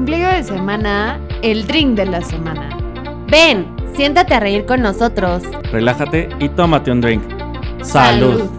ombligo de semana, el drink de la semana. Ven, siéntate a reír con nosotros. Relájate y tómate un drink. Salud.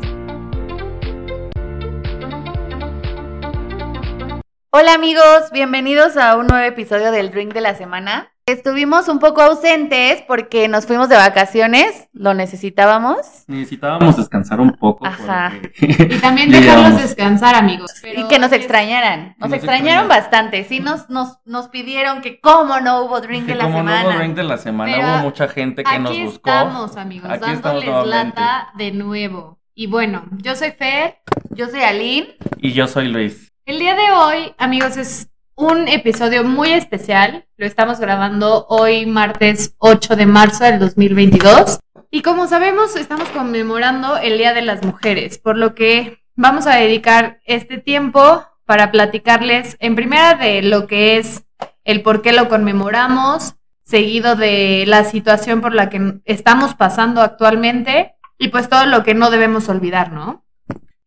Hola amigos, bienvenidos a un nuevo episodio del Drink de la Semana. Estuvimos un poco ausentes porque nos fuimos de vacaciones, lo necesitábamos. Necesitábamos descansar un poco. Ajá. porque- Y también dejarlos descansar, amigos. y que nos extrañaran, nos Nos extrañaron extrañaron. bastante. Sí, nos, nos, nos pidieron que cómo no hubo Drink de que la como Semana. no hubo drink de la semana, Pero hubo mucha gente que nos Aquí buscó. estamos, amigos, Aquí estamos dándoles nuevamente. lata de nuevo. Y bueno, yo soy Fer. Yo soy Aline. Y yo soy Luis. El día de hoy, amigos, es un episodio muy especial. Lo estamos grabando hoy, martes 8 de marzo del 2022. Y como sabemos, estamos conmemorando el Día de las Mujeres, por lo que vamos a dedicar este tiempo para platicarles en primera de lo que es el por qué lo conmemoramos, seguido de la situación por la que estamos pasando actualmente y pues todo lo que no debemos olvidar, ¿no?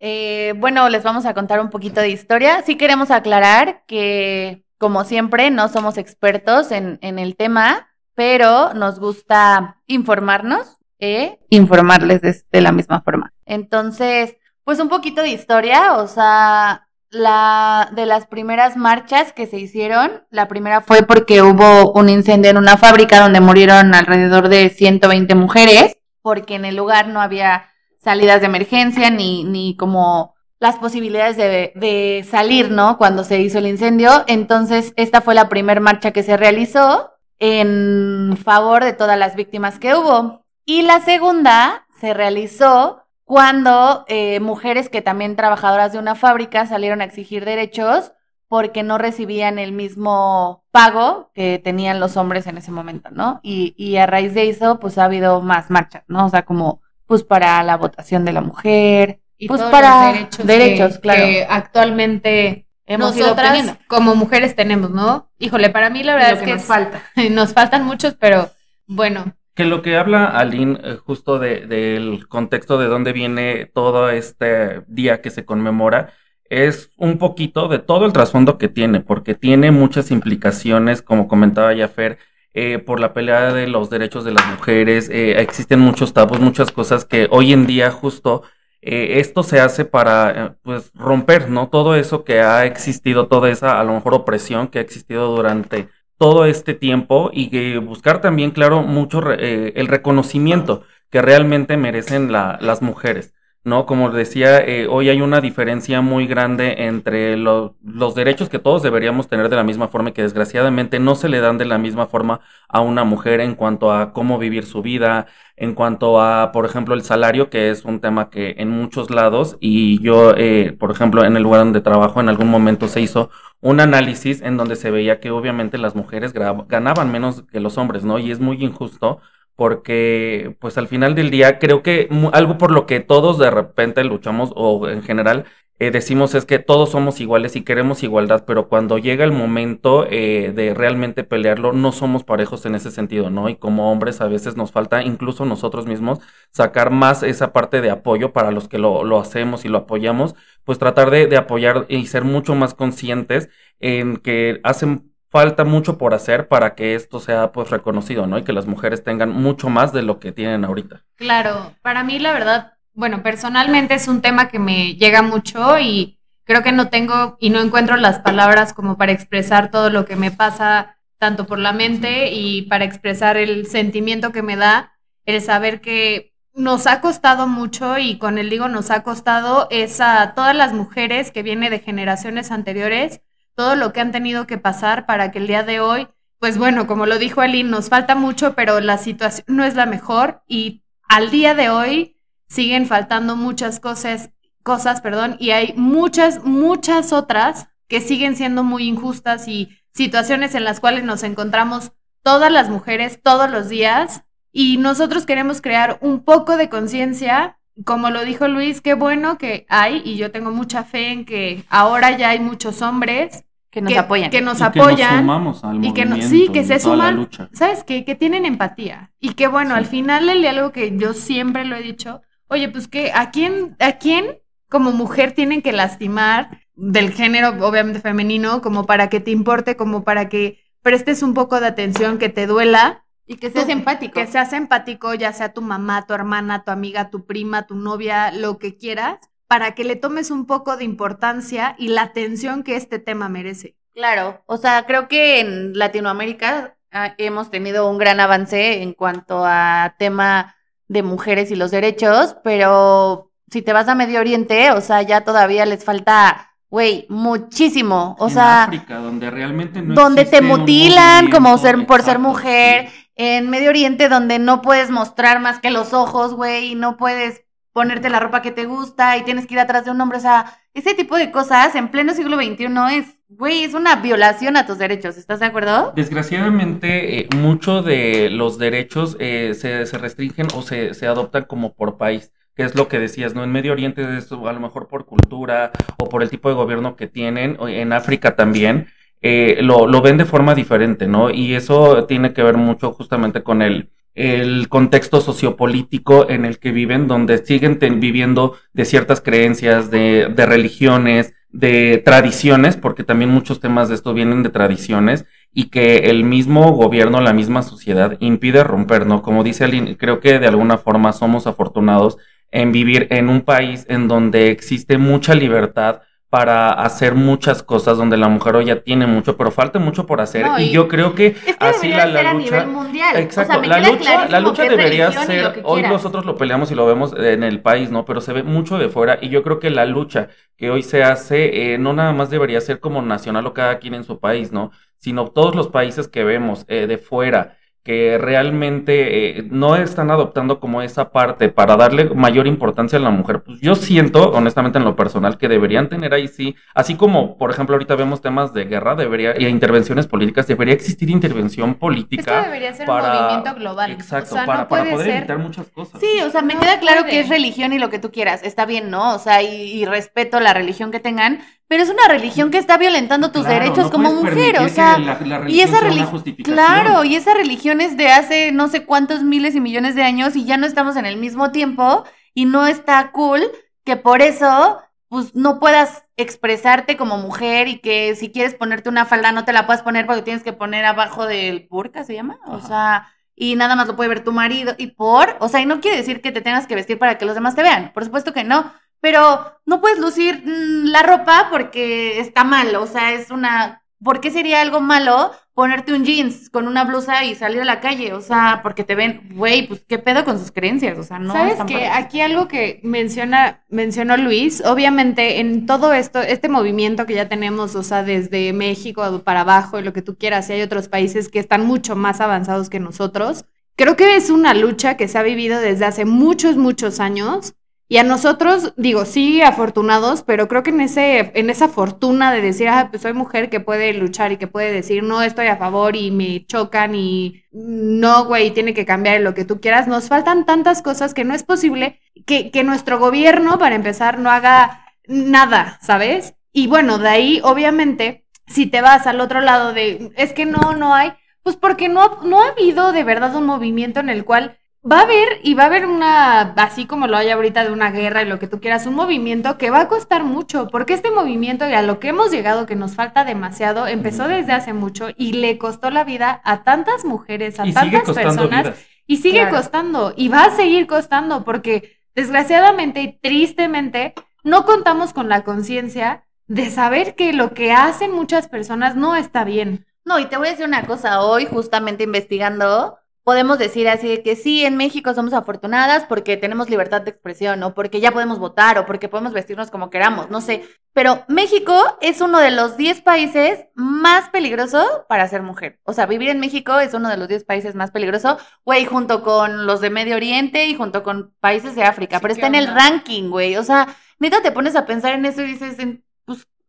Eh, bueno, les vamos a contar un poquito de historia. Sí queremos aclarar que, como siempre, no somos expertos en, el tema, pero nos gusta informarnos e informarles de, de la misma forma. Entonces, pues un poquito de historia, o sea, la de las primeras marchas que se hicieron, la primera fue porque hubo un incendio en una fábrica donde murieron alrededor de 120 mujeres, porque en el lugar no había salidas de emergencia ni, ni como las posibilidades de, de salir, ¿no? Cuando se hizo el incendio. Entonces, esta fue la primera marcha que se realizó en favor de todas las víctimas que hubo. Y la segunda se realizó cuando eh, mujeres que también trabajadoras de una fábrica salieron a exigir derechos porque no recibían el mismo pago que tenían los hombres en ese momento, ¿no? Y, y a raíz de eso, pues ha habido más marchas, ¿no? O sea, como pues para la votación de la mujer, y Pues todos para los derechos, derechos, que, claro. que actualmente hemos nosotras como mujeres tenemos, ¿no? Híjole, para mí la verdad Lo es que que nos es- falta. nos faltan muchos, pero bueno, Que lo que habla Aline eh, justo de- del contexto de dónde viene todo este día que se conmemora es un poquito de todo el trasfondo que tiene, porque tiene muchas implicaciones, como comentaba ya Fer, eh, por la pelea de los derechos de las mujeres, eh, existen muchos tabús, muchas cosas que hoy en día justo eh, esto se hace para eh, pues romper, ¿no? Todo eso que ha existido, toda esa a lo mejor opresión que ha existido durante todo este tiempo y que buscar también, claro, mucho eh, el reconocimiento que realmente merecen la- las mujeres, ¿no? Como decía, eh, hoy hay una diferencia muy grande entre lo- los derechos que todos deberíamos tener de la misma forma y que desgraciadamente no se le dan de la misma forma a una mujer en cuanto a cómo vivir su vida, en cuanto a, por ejemplo, el salario, que es un tema que en muchos lados, y yo, eh, por ejemplo, en el lugar donde trabajo, en algún momento se hizo un análisis en donde se veía que obviamente las mujeres ganaban menos que los hombres, ¿no? Y es muy injusto porque, pues al final del día, creo que algo por lo que todos de repente luchamos, o en general, eh, decimos es que todos somos iguales y queremos igualdad, pero cuando llega el momento eh, de realmente pelearlo, no somos parejos en ese sentido, ¿no? Y como hombres a veces nos falta, incluso nosotros mismos, sacar más esa parte de apoyo para los que lo, hacemos y lo apoyamos, pues tratar de apoyar y ser mucho más conscientes en que hacen falta mucho por hacer para que esto sea pues reconocido, ¿no? Y que las mujeres tengan mucho más de lo que tienen ahorita. claro, para mí la verdad, bueno, personalmente es un tema que me llega mucho y creo que no tengo y no encuentro las palabras como para expresar todo lo que me pasa tanto por la mente y para expresar el sentimiento que me da el saber que nos ha costado mucho y con el digo nos ha costado es a todas las mujeres que viene de generaciones anteriores todo lo que han tenido que pasar para que el día de hoy, pues bueno, como lo dijo Aline, nos falta mucho, pero la situación no es la mejor y al día de hoy siguen faltando muchas cosas, cosas, perdón, y hay muchas, muchas otras que siguen siendo muy injustas y situaciones en las cuales nos encontramos todas las mujeres todos los días. Y nosotros queremos crear un poco de conciencia como lo dijo Luis, qué bueno que hay, y yo tengo mucha fe en que ahora ya hay muchos hombres Que nos que, apoyan. que nos Y que apoyan. sumamos al y que no- sí, que se suman. ¿Sabes qué? Que tienen empatía. Y que bueno, Sí. al final del diálogo que yo siempre lo he dicho, oye, pues que a quién, a quién como mujer tienen que lastimar, del género, obviamente femenino, como para que te importe, como para que prestes un poco de atención, que te duela. Y que seas Tú- empático. Que seas empático, ya sea tu mamá, tu hermana, tu amiga, tu prima, tu novia, lo que quieras, para que le tomes un poco de importancia y la atención que este tema merece. Claro, o sea, creo que en Latinoamérica ah, hemos tenido un gran avance en cuanto a tema de mujeres y los derechos, pero si te vas a Medio Oriente, o sea, ya todavía les falta, güey, muchísimo, o en sea, África, donde realmente no donde te mutilan como ser por ser mujer, sí. en Medio Oriente donde no puedes mostrar más que los ojos, güey, y no puedes ponerte la ropa que te gusta y tienes que ir atrás de un hombre, o sea, ese tipo de cosas en pleno siglo XXI es, güey, es una violación a tus derechos, ¿estás de acuerdo? Desgraciadamente, eh, mucho de los derechos eh, se, se restringen o se, se adoptan como por país, que es lo que decías, ¿no? En Medio Oriente es a lo mejor por cultura o por el tipo de gobierno que tienen, en África también, eh, lo, lo ven de forma diferente, ¿no? Y eso tiene que ver mucho justamente con el, el contexto sociopolítico en el que viven, donde siguen viviendo de ciertas creencias, de, religiones, de tradiciones, porque también muchos temas de esto vienen de tradiciones y que el mismo gobierno, la misma sociedad impide romper, ¿no? Como dice Aline, creo que de alguna forma somos afortunados en vivir en un país en donde existe mucha libertad para hacer muchas cosas, donde la mujer hoy ya tiene mucho, pero falta mucho por hacer. No, y, y- yo creo que Es que así la, la ser a lucha... nivel mundial. Exacto, o sea, me la lucha, la lucha debería ser, hoy nosotros lo peleamos y lo vemos en el país, ¿no? Pero se ve mucho de fuera y yo creo que la lucha que hoy se hace eh, no nada más debería ser como nacional o cada quien en su país, ¿no? Sino todos los países que vemos eh, de fuera que realmente eh, no están adoptando como esa parte para darle mayor importancia a la mujer, pues yo siento, honestamente en lo personal, que deberían tener ahí sí, así como por ejemplo ahorita vemos temas de guerra, debería, y intervenciones políticas, debería existir intervención política. Esto debería ser para- un movimiento global. Exacto, o sea, para, no para puede poder ser. evitar muchas cosas. Sí, o sea, me No queda claro puede. que es religión y lo que tú quieras, está bien, ¿no? O sea, y, y respeto la religión que tengan, pero es una religión que está violentando tus Claro, derechos no como mujer, o sea, la- la y religión esa religión, claro, y esa religión es de hace no sé cuántos miles y millones de años y ya no estamos en el mismo tiempo y no está cool que por eso pues no puedas expresarte como mujer y que si quieres ponerte una falda no te la puedas poner porque tienes que poner abajo del burka, ¿se llama? O sea, y nada más lo puede ver tu marido y por, o sea, y no quiere decir que te tengas que vestir para que los demás te vean, por supuesto que no, pero no puedes lucir mm, la ropa porque está mal, o sea, es una, ¿por qué sería algo malo ponerte un jeans con una blusa y salir a la calle? O sea, porque te ven, güey, pues qué pedo con sus creencias, o sea, no. ¿Sabes que. Aquí algo que menciona, mencionó Luis, obviamente en todo esto, este movimiento que ya tenemos, o sea, desde México para abajo y lo que tú quieras, y hay otros países que están mucho más avanzados que nosotros, creo que es una lucha que se ha vivido desde hace muchos, muchos años. Y a nosotros, digo, sí, afortunados, pero creo que en ese, en esa fortuna de decir, ah, pues soy mujer que puede luchar y que puede decir, no estoy a favor y me chocan y no, güey, tiene que cambiar lo que tú quieras, nos faltan tantas cosas que no es posible que, que nuestro gobierno, para empezar, no haga nada, ¿sabes? Y bueno, de ahí, obviamente, si te vas al otro lado de, es que no, no hay, pues porque no, no ha habido de verdad un movimiento en el cual va a haber y va a haber una, así como lo hay ahorita de una guerra y lo que tú quieras, un movimiento que va a costar mucho, porque este movimiento y a lo que hemos llegado, que nos falta demasiado, empezó desde hace mucho y le costó la vida a tantas mujeres, a y tantas personas. vidas. Y sigue Claro. costando y va a seguir costando porque desgraciadamente y tristemente no contamos con la conciencia de saber que lo que hacen muchas personas no está bien. No, y te voy a decir una cosa, hoy justamente investigando, podemos decir así de que sí, en México somos afortunadas porque tenemos libertad de expresión, o porque ya podemos votar, o porque podemos vestirnos como queramos, no sé. Pero México es uno de los 10 países más peligrosos para ser mujer. O sea, vivir en México es uno de los 10 países más peligrosos, güey, junto con los de Medio Oriente y junto con países de África, Sí, pero ¿qué está en el ranking, güey. O sea, neta te pones a pensar en eso y dices, en-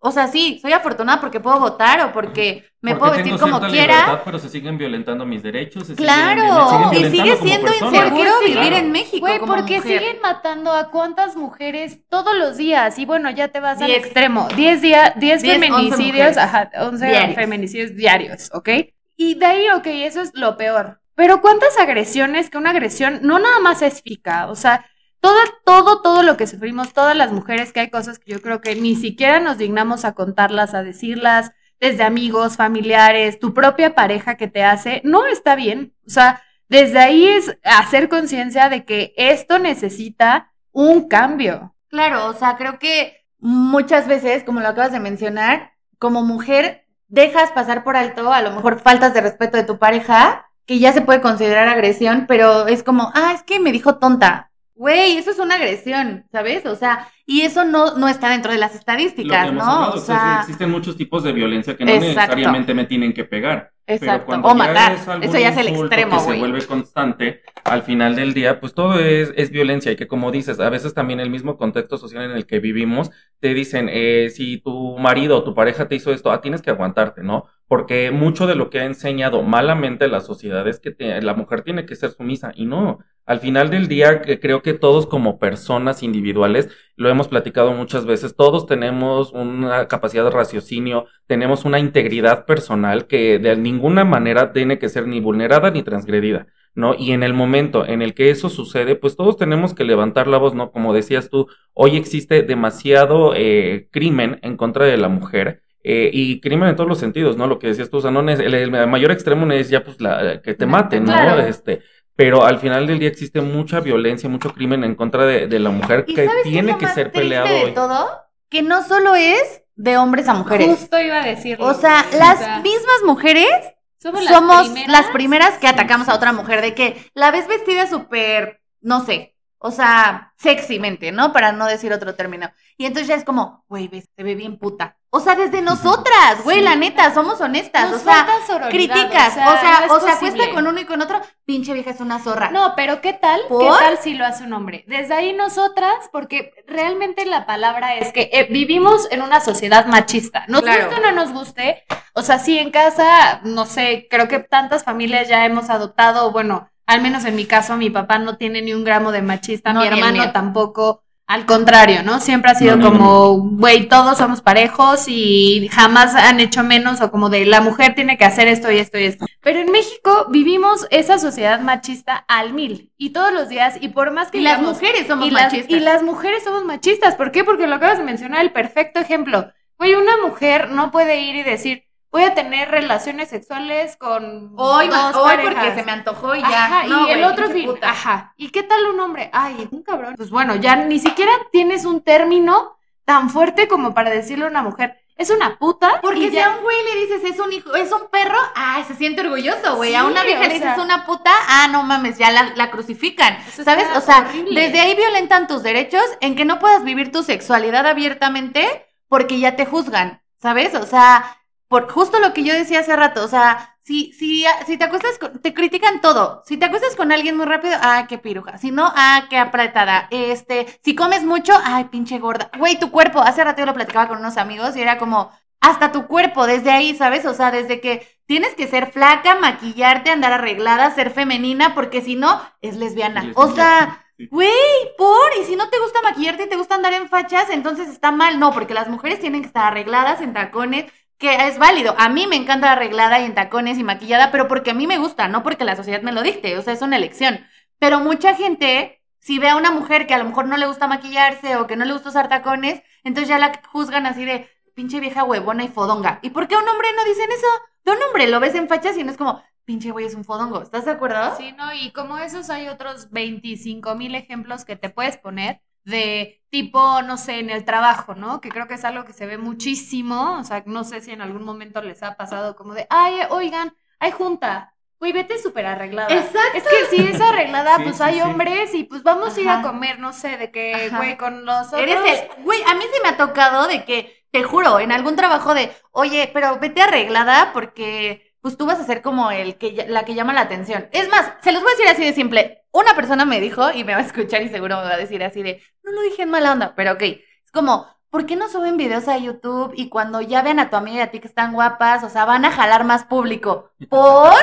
o sea, sí, soy afortunada porque puedo votar o porque me Porque puedo tengo vestir como quiera. libertad, pero se siguen violentando mis derechos. se Claro, siguen y sigue siendo inseguro vivir en México. Güey, porque mujer. siguen matando a cuántas mujeres todos los días. Y bueno, ya te vas al Diez. extremo. 10 días, 10 Diez, once feminicidios, mujeres. ajá, 11 Diarios. feminicidios diarios, ¿ok? Y de ahí, ok, eso es lo peor. Pero cuántas agresiones, que una agresión no nada más es física, o sea, todo, todo, todo lo que sufrimos, todas las mujeres, que hay cosas que yo creo que ni siquiera nos dignamos a contarlas, a decirlas, desde amigos, familiares, tu propia pareja que te hace, no está bien. O sea, desde ahí es hacer conciencia de que esto necesita un cambio. Claro, o sea, creo que muchas veces, como lo acabas de mencionar, como mujer dejas pasar por alto a lo mejor faltas de respeto de tu pareja, que ya se puede considerar agresión, pero es como, ah, es que me dijo tonta. Güey, eso es una agresión, ¿sabes? O sea, y eso no, no está dentro de las estadísticas, ¿no? o sea, existen muchos tipos de violencia que no necesariamente me tienen que pegar. Exacto. o matar. Eso ya es el extremo, que se vuelve constante, al final del día, pues todo es, es violencia y que como dices, a veces también el mismo contexto social en el que vivimos, te dicen, eh, si tu marido o tu pareja te hizo esto, ah, tienes que aguantarte, ¿no? Porque mucho de lo que ha enseñado malamente la sociedad es que la mujer tiene que ser sumisa y no. Al final del día, creo que todos como personas individuales, lo hemos platicado muchas veces, todos tenemos una capacidad de raciocinio, tenemos una integridad personal que de ninguna manera tiene que ser ni vulnerada ni transgredida. ¿no? Y en el momento en el que eso sucede, pues todos tenemos que levantar la voz, ¿no? Como decías tú, hoy existe demasiado eh, crimen en contra de la mujer. Eh, y crimen en todos los sentidos, ¿no? Lo que decías tú, o sea, no es, el, mayor extremo es ya pues la que te maten, ¿no? Este, pero al final del día existe mucha violencia, mucho crimen en contra de, la mujer que tiene que ser peleado. De todo, que no solo es de hombres a mujeres. Justo iba a decirlo. O sea, las mismas mujeres somos, las, primeras? que atacamos a otra mujer, de que la ves vestida súper, no sé, o sea, sexymente, ¿no? Para no decir otro término. Y entonces ya es como, güey, se ve bien puta. O sea, desde nosotras, güey, la neta, somos honestas. o sea, criticas. O sea, o sea, cuesta con uno y con otro, pinche vieja es una zorra. No, pero ¿qué tal? ¿Qué tal si lo hace un hombre? Desde ahí nosotras, porque realmente la palabra es que eh, vivimos en una sociedad machista. Nos guste o no nos guste. O sea, sí, en casa, no sé, creo que tantas familias ya hemos adoptado, bueno, al menos en mi caso, mi papá no tiene ni un gramo de machista, mi hermano tampoco. Al contrario, ¿no? Siempre ha sido como, güey, todos somos parejos y jamás han hecho menos o como de la mujer tiene que hacer esto y esto y esto. Pero en México vivimos esa sociedad machista al mil y todos los días y por más que... Y las mujeres somos machistas. y las mujeres somos machistas. ¿Por qué? Porque lo acabas de mencionar, el perfecto ejemplo. Güey, una mujer no puede ir y decir, voy a tener relaciones sexuales con hoy, hoy porque se me antojó y ya. y el otro fin, ajá. ¿Y qué tal un hombre? Ay, un cabrón. Pues bueno, ya ni siquiera tienes un término tan fuerte como para decirle a una mujer, es una puta. Porque si a un güey le dices es un hijo, es un perro, ah, se siente orgulloso, güey. a una vieja le dices una puta, ah, no mames, ya la, crucifican. ¿Sabes? O sea, desde ahí violentan tus derechos en que no puedas vivir tu sexualidad abiertamente porque ya te juzgan. ¿Sabes? O sea, por justo lo que yo decía hace rato, o sea, si, si, si te acuestas, con, te critican todo. Si te acuestas con alguien muy rápido, ah, qué piruja. Si no, ah, qué apretada. Este, si comes mucho, ay, pinche gorda. Güey, tu cuerpo, hace rato yo lo platicaba con unos amigos y era como, hasta tu cuerpo, desde ahí, ¿sabes? O sea, desde que tienes que ser flaca, maquillarte, andar arreglada, ser femenina, porque si no, es lesbiana. O sea, güey, por, y si no te gusta maquillarte y te gusta andar en fachas, entonces está mal. No, porque las mujeres tienen que estar arregladas en tacones, que es válido. A mí me encanta arreglada y en tacones y maquillada, pero porque a mí me gusta, no porque la sociedad me lo dicte, o sea, es una elección. Pero mucha gente, si ve a una mujer que a lo mejor no le gusta maquillarse o que no le gusta usar tacones, entonces ya la juzgan así de pinche vieja huevona y fodonga. ¿Y por qué a un hombre no dicen eso? De un hombre lo ves en fachas y no es como, pinche güey es un fodongo. ¿Estás de acuerdo? Sí, no, y como esos hay otros 25 mil ejemplos que te puedes poner de tipo, no sé, en el trabajo, ¿no? Que creo que es algo que se ve muchísimo, o sea, no sé si en algún momento les ha pasado como de, ay, oigan, hay junta, güey, vete súper arreglada. Exacto. Es que si es arreglada, pues hay hombres y pues vamos a ir a comer, no sé, de que, güey, con los otros. Eres el, güey, a mí sí me ha tocado de que, te juro, en algún trabajo de, oye, pero vete arreglada porque pues tú vas a ser como el que la que llama la atención. Es más, se los voy a decir así de simple. Una persona me dijo, y me va a escuchar y seguro me va a decir así de, no lo dije en mala onda, pero ok. Es como, ¿por qué no suben videos a YouTube y cuando ya vean a tu amiga y a ti que están guapas, o sea, van a jalar más público? ¿Por?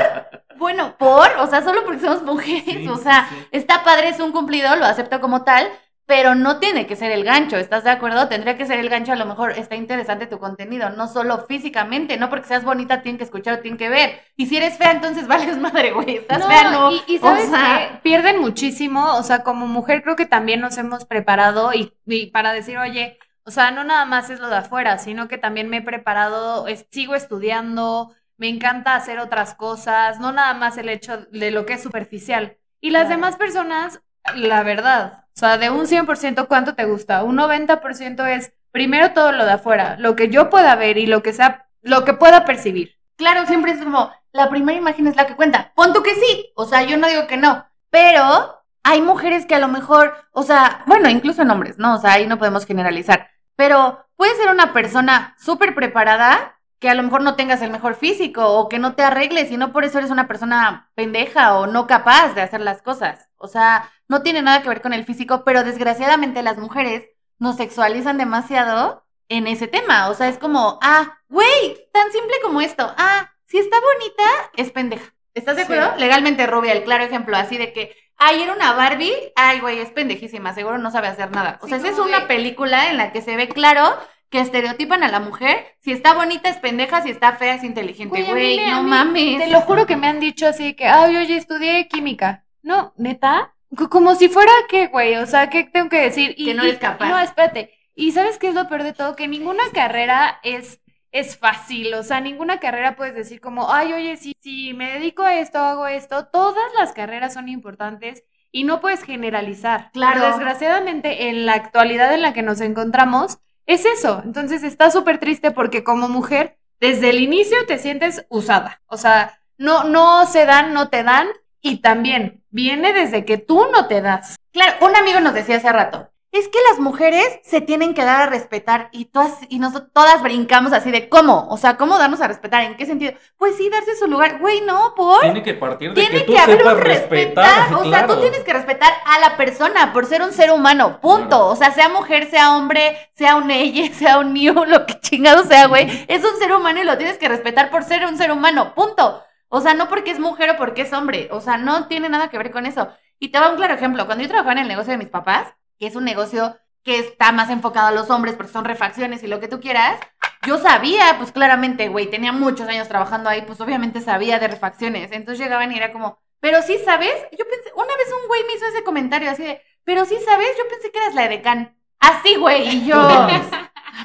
Bueno, por, o sea, solo porque somos mujeres, o sea, está padre, es un cumplido, lo acepto como tal, pero no tiene que ser el gancho, ¿estás de acuerdo? Tendría que ser el gancho, a lo mejor está interesante tu contenido, no solo físicamente, no porque seas bonita tienen que escuchar o tienen que ver. Y si eres fea, entonces vales madre, güey, estás fea, no. Y, y sabes que pierden muchísimo, o sea, como mujer creo que también nos hemos preparado y, y para decir, oye, o sea, no nada más es lo de afuera, sino que también me he preparado, es- sigo estudiando, me encanta hacer otras cosas, no nada más el hecho de lo que es superficial. Y las Claro. demás personas, la verdad, o sea, de un 100%, ¿cuánto te gusta? Un 90% es primero todo lo de afuera, lo que yo pueda ver y lo que sea, lo que pueda percibir. Claro, siempre es como, la primera imagen es la que cuenta. Pon tú que sí, o sea, yo no digo que no, pero hay mujeres que a lo mejor, o sea, bueno, incluso en hombres, ¿no? O sea, ahí no podemos generalizar, pero puede ser una persona súper preparada que a lo mejor no tengas el mejor físico o que no te arregles y no por eso eres una persona pendeja o no capaz de hacer las cosas. O sea, no tiene nada que ver con el físico, pero desgraciadamente las mujeres nos sexualizan demasiado en ese tema. O sea, es como, ah, güey, tan simple como esto. Ah, si está bonita, es pendeja. ¿Estás de Sí. acuerdo? Legalmente rubia, el claro ejemplo, así de que, ay, era una Barbie, ay, güey, es pendejísima, seguro no sabe hacer nada. O Sí, sea, esa es una de- película en la que se ve claro que estereotipan a la mujer. Si está bonita es pendeja, si está fea es inteligente. Güey, no mames. Te lo juro que me han dicho así que, ay, oye, estudié química. No, neta, como si fuera que, güey, o sea, ¿qué tengo que decir? Que no eres capaz. No, espérate. Y ¿sabes qué es lo peor de todo? Que ninguna carrera es, es fácil, o sea, ninguna carrera puedes decir como, ay, oye, si, si me dedico a esto, hago esto, todas las carreras son importantes y no puedes generalizar. Claro. Pero desgraciadamente, en la actualidad en la que nos encontramos, es eso. Entonces está súper triste porque como mujer, desde el inicio te sientes usada. O sea, no, no se dan, no te dan. Y también viene desde que tú no te das. Claro, un amigo nos decía hace rato, es que las mujeres se tienen que dar a respetar y todas, y nosotros todas brincamos así de cómo, o sea, ¿cómo darnos a respetar? ¿En qué sentido? Pues sí, darse su lugar. Güey, no, por. Tiene que partir de Tiene que tú que haber un respetar. respetar. O sea, tú tienes que respetar a la persona por ser un ser humano. Punto. Claro. O sea, sea mujer, sea hombre, sea un ella, sea un new, lo que chingado sea, güey. Es un ser humano y lo tienes que respetar por ser un ser humano. Punto. O sea, no porque es mujer o porque es hombre. O sea, no tiene nada que ver con eso. Y te va un claro ejemplo. Cuando yo trabajaba en el negocio de mis papás, que es un negocio que está más enfocado a los hombres porque son refacciones y lo que tú quieras, yo sabía, pues claramente, güey, tenía muchos años trabajando ahí, pues obviamente sabía de refacciones. Entonces llegaban y era como, pero sí sabes, yo pensé, una vez un güey me hizo ese comentario así de, pero sí sabes, yo pensé que eras la edecán. Así, güey, y yo, a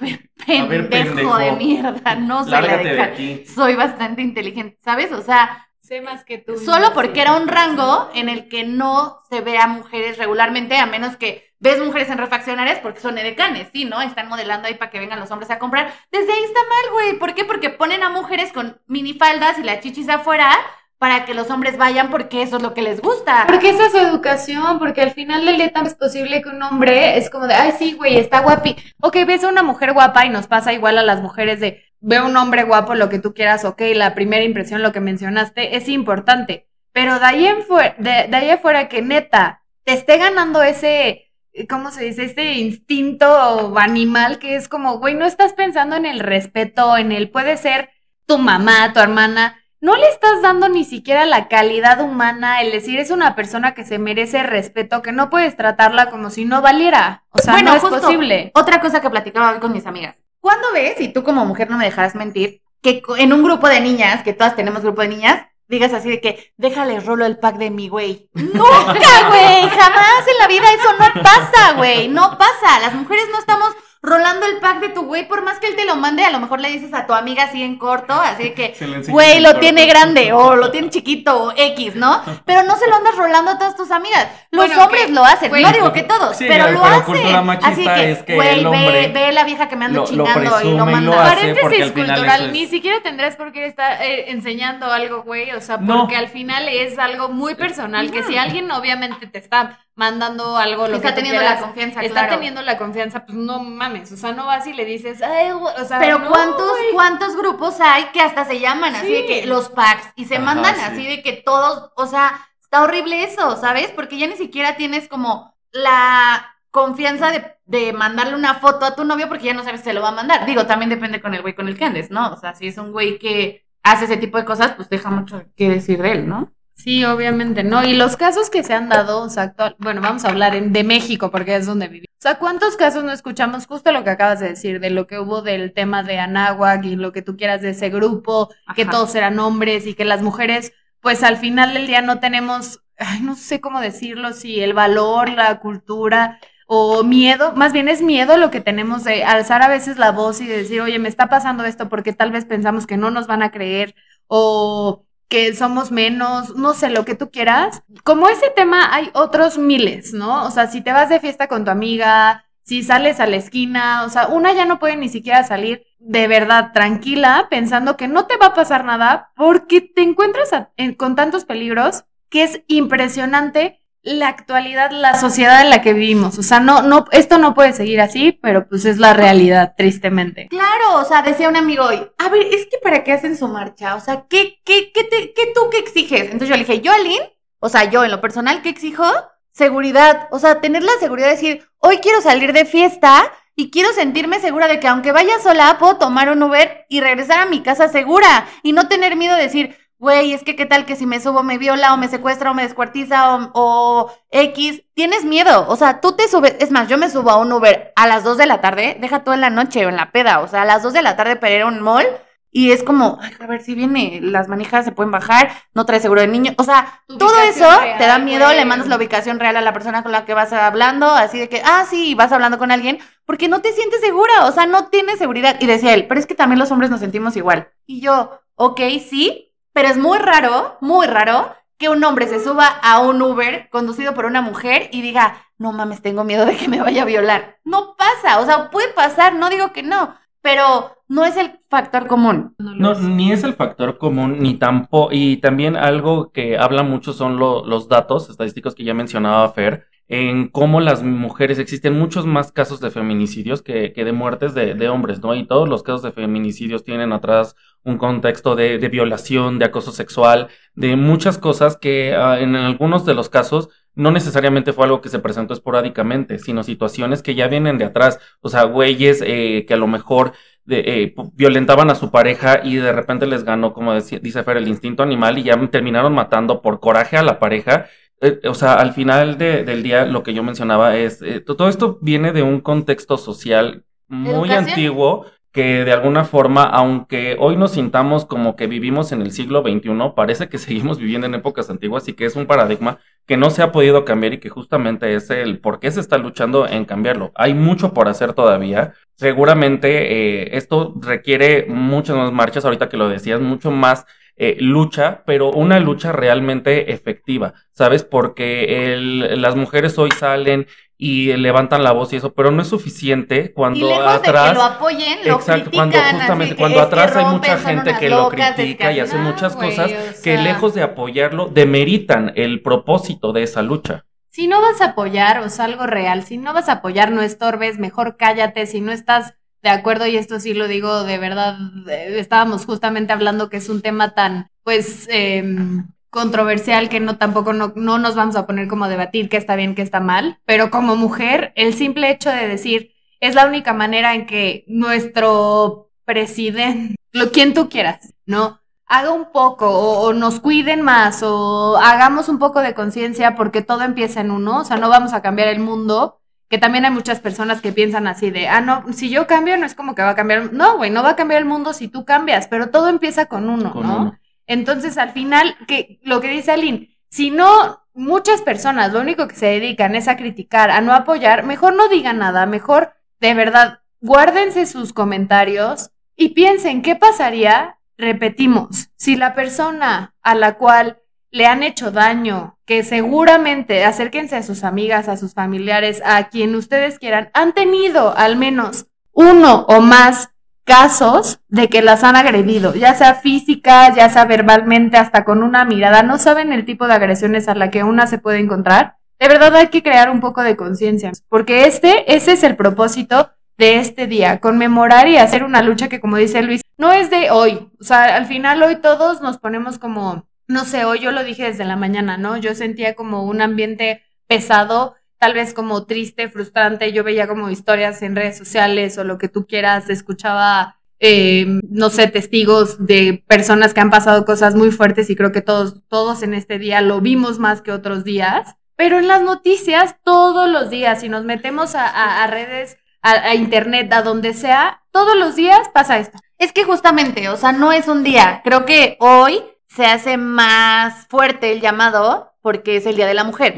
ver, pendejo, pendejo. de mierda, no soy la de aquí. Soy bastante inteligente, ¿sabes? O sea, Sé más que tú. Solo porque era un rango en el que no se ve a mujeres regularmente, a menos que ves mujeres en refaccionarias porque son edecanes, ¿sí? ¿No? Están modelando ahí para que vengan los hombres a comprar. Desde ahí está mal, güey. ¿Por qué? Porque ponen a mujeres con minifaldas y las chichis afuera para que los hombres vayan porque eso es lo que les gusta. Porque esa es su educación, porque al final del día también es posible que un hombre es como de, ay, sí, güey, está guapi. Ok, ves a una mujer guapa y nos pasa igual a las mujeres de, veo un hombre guapo, lo que tú quieras, ok, la primera impresión, lo que mencionaste, es importante. Pero de ahí, en fue- de, de ahí afuera que neta te esté ganando ese, ¿cómo se dice? Este instinto animal que es como, güey, no estás pensando en el respeto, en el puede ser tu mamá, tu hermana, no le estás dando ni siquiera la calidad humana, el decir es una persona que se merece respeto, que no puedes tratarla como si no valiera. O sea, Bueno, no es justo. posible. Otra cosa que platicaba hoy con mis amigas. ¿Cuándo ves, y tú como mujer no me dejarás mentir, que en un grupo de niñas, que todas tenemos grupo de niñas, digas así de que, déjale rolo el pack de mi güey? Nunca, güey, jamás en la vida eso no pasa, güey, no pasa. Las mujeres no estamos rolando el pack de tu güey, por más que él te lo mande, a lo mejor le dices a tu amiga así en corto, así que, güey, lo corto. tiene grande, o lo tiene chiquito, o X, ¿no? Pero no se lo andas rolando a todas tus amigas. Los Bueno, hombres que- lo hacen, güey, no digo que todos, sí, pero lo hacen. así que, es que güey, ve, ve la vieja que me ando lo- lo chingando y presume lo y lo manda. porque Paréntesis cultural, es- ni siquiera tendrás por qué estar eh, enseñando algo, güey, o sea, No. porque al final es algo muy personal, que si alguien obviamente te está mandando algo, lo Está que teniendo quieras, la confianza, está claro. teniendo la confianza, pues no mames, o sea, no vas y le dices, ay, güey", o sea, Pero no, ¿cuántos, cuántos grupos hay que hasta se llaman así de que los packs y se Ajá, mandan sí. así de que todos, o sea, está horrible eso, ¿sabes? Porque ya ni siquiera tienes como la confianza de, de mandarle una foto a tu novio porque ya no sabes si se lo va a mandar. Digo, también depende con el güey con el que andes, ¿no? O sea, si es un güey que hace ese tipo de cosas, pues deja mucho que decir de él, ¿no? Sí, obviamente, ¿no? Y los casos que se han dado, o sea, actual, bueno, vamos a hablar en- de México porque es donde vivimos. O sea, ¿cuántos casos no escuchamos justo lo que acabas de decir, de lo que hubo del tema de Anáhuac y lo que tú quieras de ese grupo, que todos eran hombres y que las mujeres, pues al final del día no tenemos, ay, no sé cómo decirlo, si el valor, la cultura o miedo, más bien es miedo lo que tenemos de alzar a veces la voz y de decir, oye, me está pasando esto porque tal vez pensamos que no nos van a creer o que somos menos, no sé, lo que tú quieras. Como ese tema hay otros miles, ¿no? O sea, si te vas de fiesta con tu amiga, si sales a la esquina, o sea, una ya no puede ni siquiera salir de verdad tranquila pensando que no te va a pasar nada porque te encuentras con tantos peligros que es impresionante la actualidad, la sociedad en la que vivimos. O sea, no, no, esto no puede seguir así, pero pues es la realidad, tristemente. Claro, o sea, decía un amigo hoy, a ver, es que para qué hacen su marcha, o sea, ¿qué, qué, qué, te- qué tú qué exiges? Entonces yo le dije, yo, Aline, o sea, yo en lo personal, ¿qué exijo? Seguridad, o sea, tener la seguridad de decir, hoy quiero salir de fiesta y quiero sentirme segura de que aunque vaya sola, puedo tomar un Uber y regresar a mi casa segura y no tener miedo de decir, güey, es que qué tal que si me subo me viola o me secuestra o me descuartiza o, o X, tienes miedo, o sea, tú te subes, es más, yo me subo a un Uber a las 2 de la tarde, deja todo en la noche o en la peda, o sea, a las 2 de la tarde para ir a un mall y es como, ay, a ver si viene, las manijas se pueden bajar, no trae seguro de niño, o sea, todo eso real, te da miedo, güey. le mandas la ubicación real a la persona con la que vas hablando, así de que, ah, sí, vas hablando con alguien, porque no te sientes segura, o sea, no tienes seguridad. Y decía él, pero es que también los hombres nos sentimos igual. Y yo, ok, sí, pero es muy raro, muy raro que un hombre se suba a un Uber conducido por una mujer y diga, no mames, tengo miedo de que me vaya a violar. No pasa, o sea, puede pasar, no digo que no, pero no es el factor común. No, ni es el factor común, ni tampoco, y también algo que habla mucho son lo- los datos estadísticos que ya mencionaba Fer, en cómo las mujeres, existen muchos más casos de feminicidios que, que de muertes de, de hombres, ¿no? Y todos los casos de feminicidios tienen atrás un contexto de, de violación, de acoso sexual, de muchas cosas que ah, en algunos de los casos no necesariamente fue algo que se presentó esporádicamente, sino situaciones que ya vienen de atrás, o sea, güeyes eh, que a lo mejor de, eh, violentaban a su pareja y de repente les ganó, como deci- dice Fer, el instinto animal y ya terminaron matando por coraje a la pareja. Eh, o sea, al final de- del día lo que yo mencionaba es, eh, to- todo esto viene de un contexto social muy Educación. antiguo que de alguna forma, aunque hoy nos sintamos como que vivimos en el siglo XXI, parece que seguimos viviendo en épocas antiguas y que es un paradigma que no se ha podido cambiar y que justamente es el por qué se está luchando en cambiarlo. Hay mucho por hacer todavía. Seguramente eh, esto requiere muchas más marchas, ahorita que lo decías, mucho más eh, lucha, pero una lucha realmente efectiva, ¿sabes? Porque las mujeres hoy salen y levantan la voz y eso, pero no es suficiente Y cuando lejos atrás... de que lo apoyen, lo Exacto, critican. cuando justamente, cuando atrás hay mucha gente que lo critica y hace muchas cosas o que lejos de apoyarlo, demeritan el propósito de esa lucha. Si no vas a apoyar, o sea, algo real, si no vas a apoyar, no estorbes, mejor cállate, si no estás de acuerdo, y esto sí lo digo de verdad, eh, estábamos justamente hablando que es un tema tan, pues, em, controversial que no tampoco no, no nos vamos a poner como a debatir qué está bien, qué está mal, pero como mujer, el simple hecho de decir, es la única manera en que nuestro presidente, lo quien tú quieras, ¿no? haga un poco o, o nos cuiden más o hagamos un poco de conciencia porque todo empieza en uno, o sea, no vamos a cambiar el mundo, que también hay muchas personas que piensan así de, ah, no, si yo cambio no es como que va a cambiar, no, güey, no va a cambiar el mundo si tú cambias, pero todo empieza con uno, Con ¿no? uno. Entonces, al final, que lo que dice Aline, si no, muchas personas lo único que se dedican es a criticar, a no apoyar, mejor no digan nada, mejor, de verdad, guárdense sus comentarios y piensen qué pasaría, repetimos, si la persona a la cual le han hecho daño, que seguramente acérquense a sus amigas, a sus familiares, a quien ustedes quieran, han tenido al menos uno o más casos de que las han agredido, ya sea física, ya sea verbalmente, hasta con una mirada. No saben el tipo de agresiones a la que una se puede encontrar. De verdad hay que crear un poco de conciencia, porque este, ese es el propósito de este día, conmemorar y hacer una lucha que, como dice Luis, no es de hoy. O sea, al final hoy todos nos ponemos como, no sé, hoy yo lo dije desde la mañana, ¿no? Yo sentía como un ambiente pesado, tal vez como triste, frustrante. Yo veía como historias en redes sociales o lo que tú quieras, escuchaba eh, no sé, testigos de personas que han pasado cosas muy fuertes y creo que todos, todos en este día lo vimos más que otros días. Pero en las noticias, todos los días, si nos metemos a, redes, a, a, internet, a donde sea, todos los días pasa esto. Es que justamente, o sea, no es un día. Creo que hoy se hace más fuerte el llamado porque es el Día de la Mujer.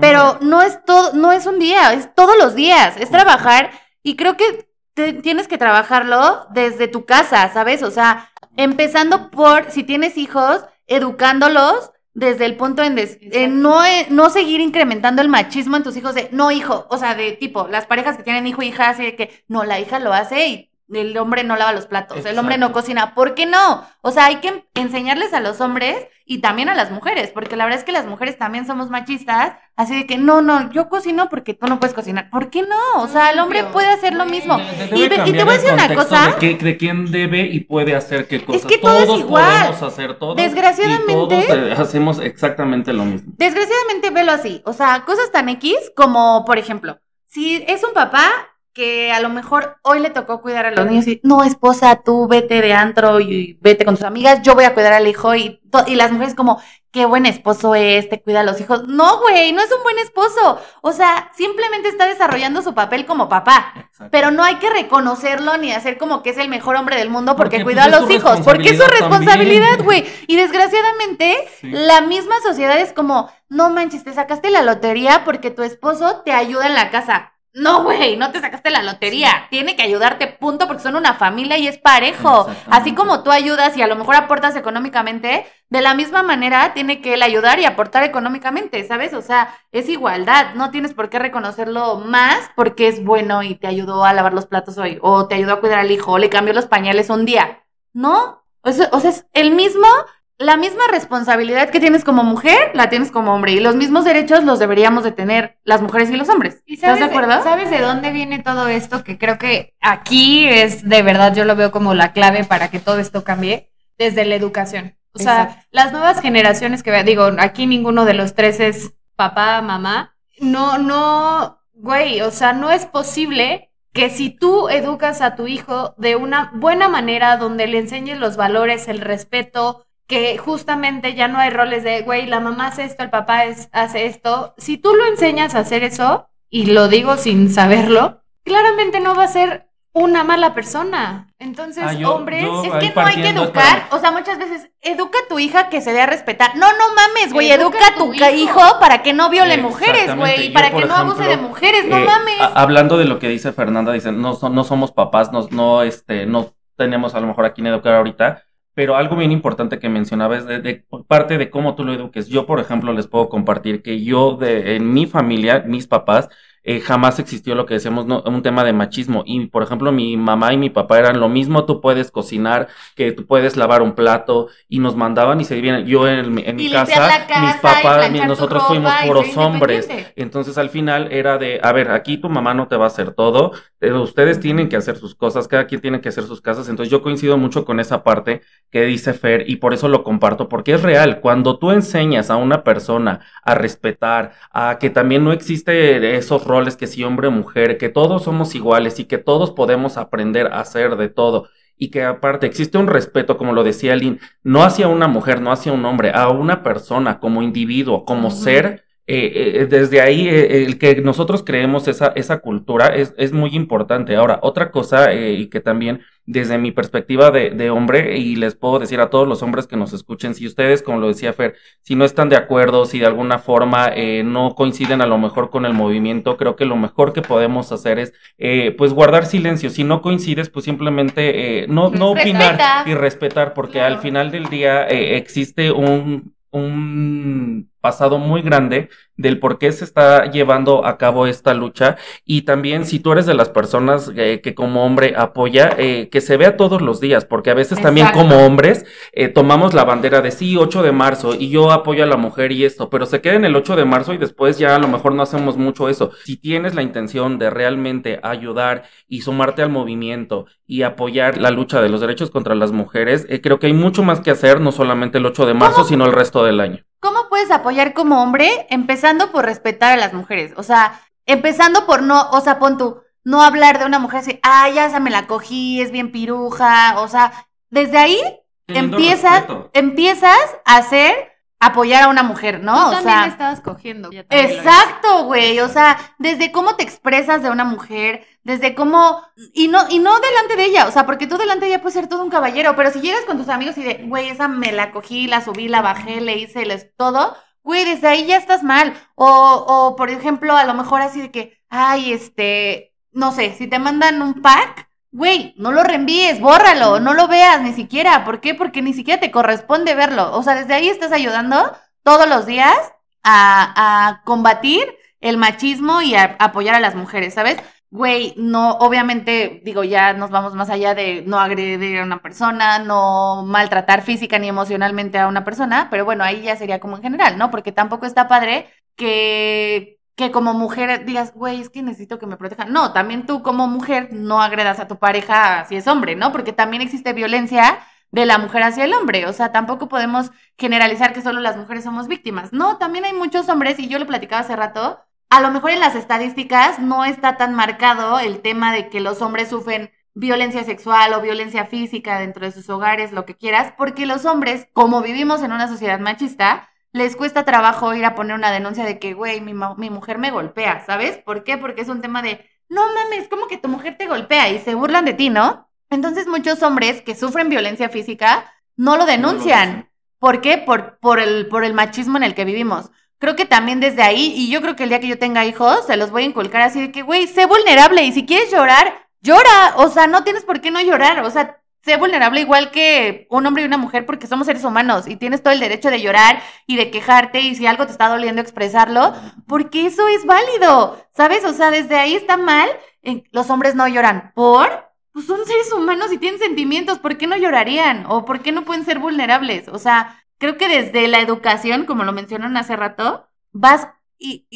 Pero no es todo, no es un día, es todos los días, es trabajar y creo que tienes que trabajarlo desde tu casa, ¿sabes? O sea, empezando por, si tienes hijos, educándolos desde el punto en, no, e, no seguir incrementando el machismo en tus hijos de, no hijo, o sea, de tipo, las parejas que tienen hijo e hija, así de que, no, la hija lo hace y el hombre no lava los platos, el hombre no cocina. ¿Por qué no? O sea, hay que enseñarles a los hombres y también a las mujeres, porque la verdad es que las mujeres también somos machistas, así de que no, no, yo cocino porque tú no puedes cocinar. ¿Por qué no? O sea, el hombre puede hacer lo mismo. y, te voy a decir una cosa. De, quién debe y puede hacer qué cosas. Es que todo todos es igual. podemos hacer todo. Desgraciadamente. todos hacemos exactamente lo mismo. Desgraciadamente, velo así. O sea, cosas tan X como, por ejemplo, si es un papá que a lo mejor hoy le tocó cuidar a los niños y no, esposa, tú vete de antro y vete con tus amigas, yo voy a cuidar al hijo y, y las mujeres como, qué buen esposo es, te cuida a los hijos. No, güey, no es un buen esposo. O sea, simplemente está desarrollando su papel como papá. Pero no hay que reconocerlo ni hacer como que es el mejor hombre del mundo porque, cuida pues, a los hijos, porque es su responsabilidad, güey. Y desgraciadamente, la misma sociedad es como, no manches, te sacaste la lotería porque tu esposo te ayuda en la casa. No, güey, no te sacaste la lotería. Tiene que ayudarte, punto, porque son una familia y es parejo. Así como tú ayudas y a lo mejor aportas económicamente, de la misma manera tiene que él ayudar y aportar económicamente, ¿sabes? O sea, es igualdad. No tienes por qué reconocerlo más porque es bueno y te ayudó a lavar los platos hoy, o te ayudó a cuidar al hijo, o le cambió los pañales un día. ¿No? O sea, o sea es el mismo la misma responsabilidad que tienes como mujer, la tienes como hombre. Y los mismos derechos los deberíamos de tener las mujeres y los hombres. ¿Estás de acuerdo? ¿Sabes de dónde viene todo esto? Que creo que aquí es de verdad, yo lo veo como la clave para que todo esto cambie, desde la educación. O sea, las nuevas generaciones que digo, aquí ninguno de los tres es papá, mamá. No, no, güey, o sea, no es posible que si tú educas a tu hijo de una buena manera, donde le enseñes los valores, el respeto, que justamente ya no hay roles de, güey, la mamá hace esto, el papá es, hace esto. Si tú lo enseñas a hacer eso, y lo digo sin saberlo, claramente no va a ser una mala persona. Entonces, ah, hombres, es que no hay que educar. O sea, muchas veces, educa a tu hija que se dé a respetar. No, no mames, güey, educa, a tu hijo. para que no viole mujeres, güey, para que no abuse de mujeres, no eh, mames. hablando de lo que dice Fernanda, dicen, no, no somos papás, no, no, este, no tenemos a lo mejor aquí en educar ahorita pero algo bien importante que mencionaba es de, parte de cómo tú lo eduques. Yo, por ejemplo, les puedo compartir que yo, de, en mi familia, mis papás, eh, jamás existió lo que decíamos, no, un tema de machismo. Y, por ejemplo, mi mamá y mi papá eran lo mismo, tú puedes cocinar, que tú puedes lavar un plato, y nos mandaban y se vivían. Yo en, en mi casa, mis papás, nosotros fuimos puros hombres. Entonces, al final era de, a ver, aquí tu mamá no te va a hacer todo, eh, ustedes tienen que hacer sus cosas, cada quien tiene que hacer sus casas. Entonces, yo coincido mucho con esa parte que dice Fer, y por eso lo comparto, porque es real. Cuando tú enseñas a una persona a respetar, a que también no existe esos roles que si hombre o mujer, que todos somos iguales y que todos podemos aprender a hacer de todo. Y que aparte existe un respeto, como lo decía Lynn, no hacia una mujer, no hacia un hombre, a una persona como individuo, como ser, eh, eh, desde ahí eh, el que nosotros creemos esa, esa cultura es, es muy importante. Ahora, otra cosa y que también desde mi perspectiva de, de, hombre, y les puedo decir a todos los hombres que nos escuchen, si ustedes, como lo decía Fer, si no están de acuerdo, si de alguna forma no coinciden a lo mejor con el movimiento, creo que lo mejor que podemos hacer es pues guardar silencio. Si no coincides, pues simplemente no, no opinar y respetar, porque al final del día existe un un pasado muy grande del por qué se está llevando a cabo esta lucha y también si tú eres de las personas eh, que como hombre apoya, eh, que se vea todos los días, porque a veces también como hombres eh, tomamos la bandera de sí, 8 de marzo y yo apoyo a la mujer y esto, pero se queda en el 8 de marzo y después ya a lo mejor no hacemos mucho eso. Si tienes la intención de realmente ayudar y sumarte al movimiento y apoyar la lucha de los derechos contra las mujeres, creo que hay mucho más que hacer, no solamente el 8 de marzo, sino el resto del año. ¿Cómo puedes apoyar como hombre? Empezando por respetar a las mujeres. O sea, empezando por no, o sea, pon tú, no hablar de una mujer así, ah, ya esa me la cogí, es bien piruja, o sea, desde ahí empiezas, respeto. empiezas a hacer apoyar a una mujer, ¿no? Tú o también sea, estabas cogiendo. Exacto, güey. O sea, desde cómo te expresas de una mujer, desde cómo. Y no, y no delante de ella. O sea, porque tú delante de ella puedes ser todo un caballero. Pero si llegas con tus amigos y de, güey, esa me la cogí, la subí, la bajé, le hice les, todo, güey, desde ahí ya estás mal. O, o, por ejemplo, a lo mejor así de que, ay, este. No sé, si te mandan un pack. Güey, no lo reenvíes, bórralo, no lo veas ni siquiera. ¿Por qué? Porque ni siquiera te corresponde verlo. O sea, desde ahí estás ayudando todos los días a, a combatir el machismo y a, apoyar a las mujeres, ¿sabes? Güey, no, obviamente, digo, ya nos vamos más allá de no agredir a una persona, no maltratar física ni emocionalmente a una persona, pero bueno, ahí ya sería como en general, ¿no? Porque tampoco está padre que, que como mujer digas, güey, es que necesito que me protejan. No, también tú como mujer no agredas a tu pareja si es hombre, ¿no? Porque también existe violencia de la mujer hacia el hombre. O sea, tampoco podemos generalizar que solo las mujeres somos víctimas. No, también hay muchos hombres, y yo lo platicaba hace rato, a lo mejor en las estadísticas no está tan marcado el tema de que los hombres sufren violencia sexual o violencia física dentro de sus hogares, lo que quieras, porque los hombres, como vivimos en una sociedad machista, les cuesta trabajo ir a poner una denuncia de que, güey, mi, mi mujer me golpea, ¿sabes? ¿Por qué? Porque es un tema de, no mames, como que tu mujer te golpea y se burlan de ti, ¿no? Entonces muchos hombres que sufren violencia física no lo denuncian. ¿Por qué? Por, por, el, por el machismo en el que vivimos. Creo que también desde ahí, y yo creo que el día que yo tenga hijos, se los voy a inculcar así de que, güey, sé vulnerable y si quieres llorar, llora. O sea, no tienes por qué no llorar. O sea, sé vulnerable igual que un hombre y una mujer porque somos seres humanos y tienes todo el derecho de llorar y de quejarte y si algo te está doliendo expresarlo, porque eso es válido, ¿sabes? O sea, desde ahí está mal. eh, Los hombres no lloran. ¿Por? Pues son seres humanos y tienen sentimientos. ¿Por qué no llorarían? ¿O por qué no pueden ser vulnerables? O sea, creo que desde la educación, como lo mencionaron hace rato, vas y,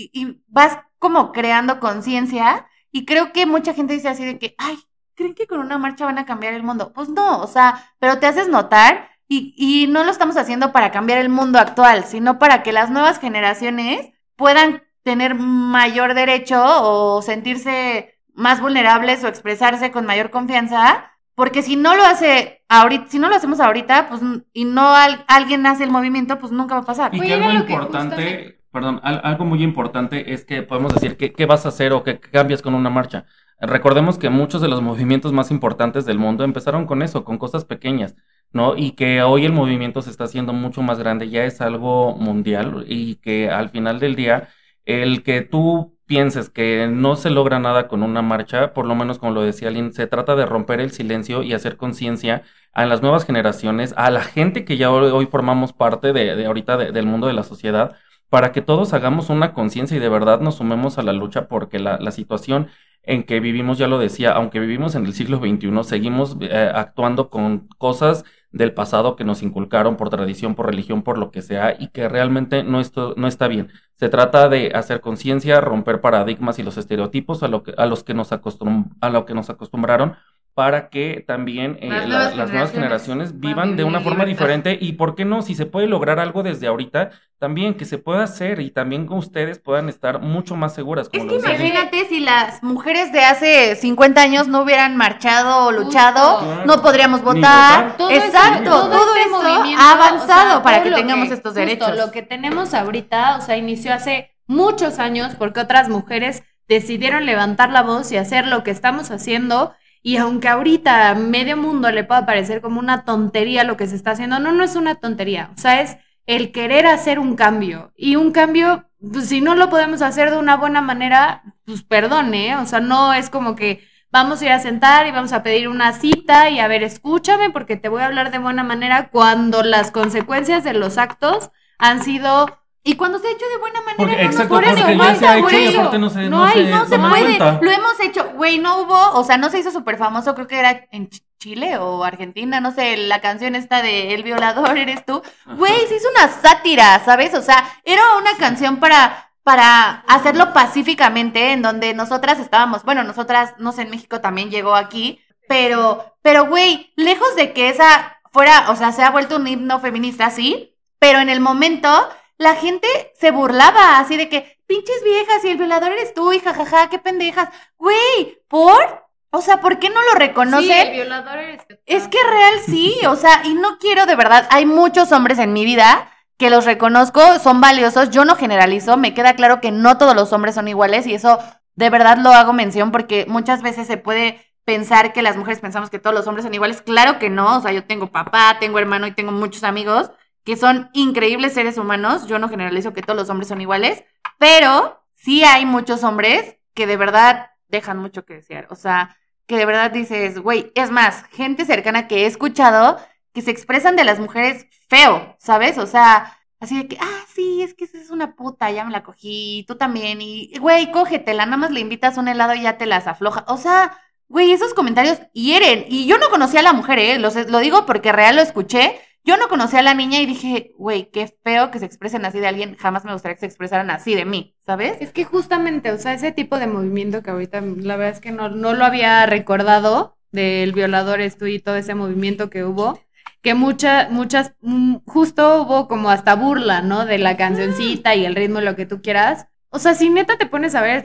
vas como creando conciencia. Y creo que mucha gente dice así de que, ay, ¿creen que con una marcha van a cambiar el mundo? Pues no, o sea, pero te haces notar y, y no lo estamos haciendo para cambiar el mundo actual, sino para que las nuevas generaciones puedan tener mayor derecho o sentirse más vulnerables o expresarse con mayor confianza, porque si no lo hace ahorita, si no lo hacemos ahorita, pues y no al- alguien hace el movimiento, pues nunca va a pasar. Y que algo importante, justamente- perdón, al- algo muy importante es que podemos decir que, qué vas a hacer o qué cambias con una marcha. Recordemos que muchos de los movimientos más importantes del mundo empezaron con eso, con cosas pequeñas, ¿no? Y que hoy el movimiento se está haciendo mucho más grande, ya es algo mundial y que al final del día, el que tú pienses que no se logra nada con una marcha, por lo menos como lo decía Lynn, se trata de romper el silencio y hacer conciencia a las nuevas generaciones, a la gente que ya hoy, formamos parte de, ahorita de- del mundo de la sociedad, para que todos hagamos una conciencia y de verdad nos sumemos a la lucha porque la, la situación en que vivimos, ya lo decía, aunque vivimos en el siglo XXI, seguimos eh, actuando con cosas del pasado que nos inculcaron por tradición, por religión, por lo que sea, y que realmente no, esto, no está bien. Se trata de hacer conciencia, romper paradigmas y los estereotipos a, lo que, a, los que nos a lo que nos acostumbraron para que también eh, Las la- nuevas las nuevas generaciones vivan de una forma libertad. diferente y por qué no, si se puede lograr algo desde ahorita, también que se pueda hacer y también que ustedes puedan estar mucho más seguras. Como Es que imagínate si las mujeres de hace 50 años no hubieran marchado o luchado. Claro. no podríamos votar. votar. Todo Exacto, todo, todo este ha avanzado o sea, para que tengamos que- estos justo derechos. Lo que tenemos ahorita, o sea, inició hace muchos años porque otras mujeres decidieron levantar la voz y hacer lo que estamos haciendo. Y aunque ahorita a medio mundo le pueda parecer como una tontería lo que se está haciendo, no, no es una tontería. O sea, es el querer hacer un cambio. Y un cambio, pues, si no lo podemos hacer de una buena manera, pues perdone, o sea, no es como que vamos a ir a sentar y vamos a pedir una cita y a ver, escúchame porque te voy a hablar de buena manera cuando las consecuencias de los actos han sido... Y cuando se ha hecho de buena manera, Porque- no nos exacto, ponen porque ya se ha hecho y güey. aparte no se- no, no hay, se no se puede. cuenta. Lo hemos hecho, güey, no hubo, o sea, no se hizo súper famoso, creo que era en Ch- Chile o Argentina, no sé, la canción esta de El violador eres tú. Güey, se hizo una sátira, ¿sabes? O sea, era una canción para para hacerlo pacíficamente, en donde nosotras estábamos, bueno, nosotras, no sé, en México también llegó aquí, pero, pero, güey, lejos de que esa fuera, o sea, se ha vuelto un himno feminista, sí, pero en el momento la gente se burlaba así de que pinches viejas y el violador eres tú y jajaja, qué pendejas. Güey, ¿por? O sea, ¿por qué no lo reconoce? Sí, el violador eres tú. Es que real sí, o sea, y no quiero de verdad, hay muchos hombres en mi vida que los reconozco, son valiosos, yo no generalizo, me queda claro que no todos los hombres son iguales y eso de verdad lo hago mención porque muchas veces se puede pensar que las mujeres pensamos que todos los hombres son iguales, claro que no, o sea, yo tengo papá, tengo hermano y tengo muchos amigos que son increíbles seres humanos, yo no generalizo que todos los hombres son iguales, pero sí hay muchos hombres que de verdad dejan mucho que desear, o sea, que de verdad dices, güey, es más, gente cercana que he escuchado que se expresan de las mujeres feo, ¿sabes? O sea, así de que, ah, sí, es que esa es una puta, ya me la cogí, tú también, y, güey, cógetela, nada más le invitas un helado y ya te las afloja. O sea, güey, esos comentarios hieren. Y yo no conocía a la mujer, ¿eh? Lo, lo digo porque real lo escuché. Yo no conocía a la niña y dije, güey, qué feo que se expresen así de alguien. Jamás me gustaría que se expresaran así de mí, ¿sabes? Es que justamente, o sea, ese tipo de movimiento que ahorita la verdad es que no, no lo había recordado del violador esto y todo ese movimiento que hubo que muchas, muchas, mm, justo hubo como hasta burla, ¿no? De la cancioncita y el ritmo, lo que tú quieras. O sea, si neta te pones a ver el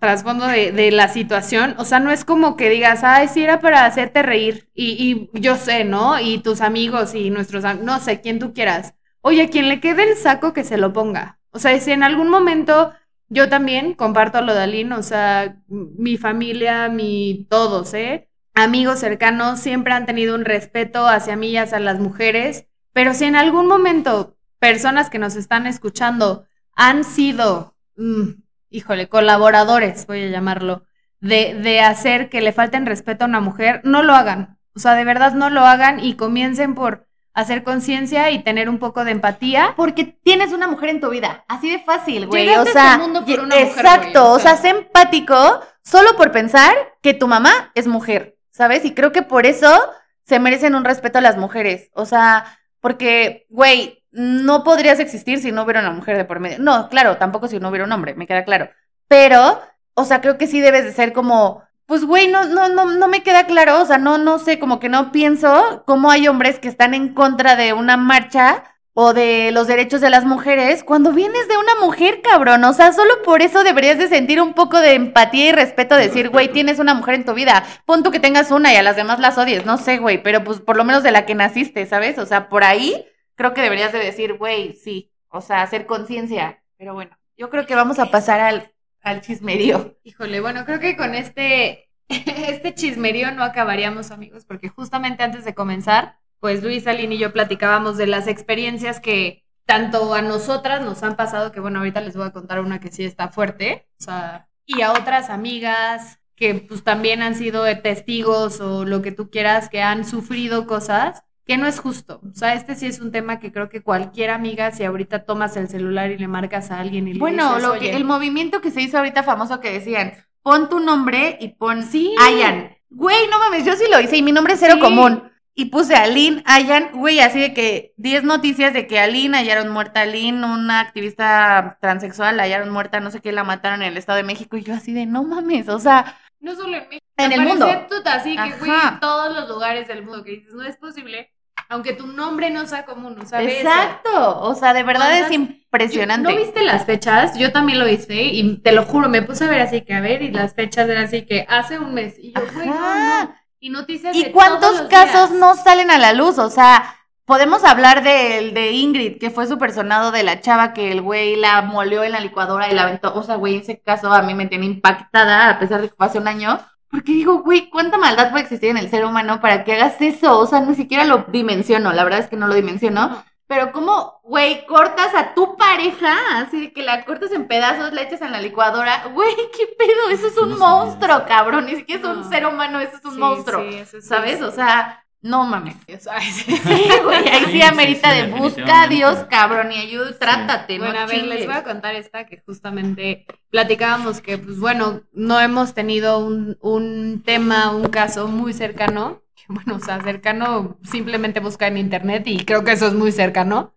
trasfondo de, la situación, o sea, no es como que digas, ay, sí era para hacerte reír, y, y yo sé, ¿no? Y tus amigos y nuestros, no sé, quien tú quieras. Oye, a quien le quede el saco, que se lo ponga. O sea, si en algún momento yo también comparto lo de Aline, o sea, mi familia, mi todos, ¿eh? amigos cercanos siempre han tenido un respeto hacia mí y hacia las mujeres, pero si en algún momento personas que nos están escuchando han sido, mm, híjole, colaboradores, voy a llamarlo, de, de hacer que le falten respeto a una mujer, no lo hagan. O sea, de verdad no lo hagan y comiencen por hacer conciencia y tener un poco de empatía. Porque tienes una mujer en tu vida, así de fácil, güey. o este sea, mundo por una exacto, mujer, o sea, sé empático solo por pensar que tu mamá es mujer. ¿sabes? Y creo que por eso se merecen un respeto a las mujeres. O sea, porque, güey, no podrías existir si no hubiera una mujer de por medio. No, claro, tampoco si no hubiera un hombre, me queda claro. Pero, o sea, creo que sí debes de ser como, pues, güey, no, no, no, no me queda claro, o sea, no, no sé, como que no pienso cómo hay hombres que están en contra de una marcha o de los derechos de las mujeres cuando vienes de una mujer, cabrón. O sea, solo por eso deberías de sentir un poco de empatía y respeto, decir, güey, tienes una mujer en tu vida. Pon tú que tengas una y a las demás las odies, no sé, güey, pero pues por lo menos de la que naciste, ¿sabes? O sea, por ahí creo que deberías de decir, güey, sí, o sea, hacer conciencia. Pero bueno, yo creo que vamos a pasar al, al chismerío. Híjole, bueno, creo que con este, este chismerío no acabaríamos, amigos, porque justamente antes de comenzar pues Luis, Aline y yo platicábamos de las experiencias que tanto a nosotras nos han pasado, que bueno, ahorita les voy a contar una que sí está fuerte, o sea, y a otras amigas que pues también han sido testigos o lo que tú quieras, que han sufrido cosas que no es justo. O sea, este sí es un tema que creo que cualquier amiga, si ahorita tomas el celular y le marcas a alguien y le bueno, dices, lo que, el movimiento que se hizo ahorita famoso que decían, pon tu nombre y pon sí. Ayan. Güey, no mames, yo sí lo hice y mi nombre es cero común y puse a Aline, Ayan, güey, así de que 10 noticias de que Aline hallaron muerta, Aline, una activista transexual, la hallaron muerta, no sé qué, la mataron en el Estado de México, y yo así de, no mames, o sea... No solo en México. En el mundo. así que, güey, en todos los lugares del mundo que dices, no es posible, aunque tu nombre no sea común, ¿no sabes? Exacto, o sea, de verdad es impresionante. ¿No viste las fechas? Yo también lo hice y te lo juro, me puse a ver así que, a ver, y las fechas eran así que hace un mes, y yo, güey, no, no. Y noticias ¿Y cuántos casos no salen a la luz? O sea, podemos hablar del de Ingrid, que fue súper sonado de la chava que el güey la molió en la licuadora y la aventó. O sea, güey, ese caso a mí me tiene impactada, a pesar de que fue hace un año. Porque digo, güey, ¿cuánta maldad puede existir en el ser humano para que hagas eso? O sea, ni siquiera lo dimensiono, la verdad es que no lo dimensiono. Pero como, güey, cortas a tu pareja, así de que la cortas en pedazos, la echas en la licuadora. Güey, ¿qué pedo? Eso es un monstruo, cabrón. Ni siquiera es un ser humano, eso es un monstruo. ¿Sabes? O sea, no mames. Sí, güey, ahí sí amerita de busca a Dios, cabrón, y ayuda, trátate, Bueno, a ver, les voy a contar esta que justamente platicábamos que, pues bueno, no hemos tenido un, un tema, un caso muy cercano bueno, o sea, cercano, simplemente busca en internet y creo que eso es muy cercano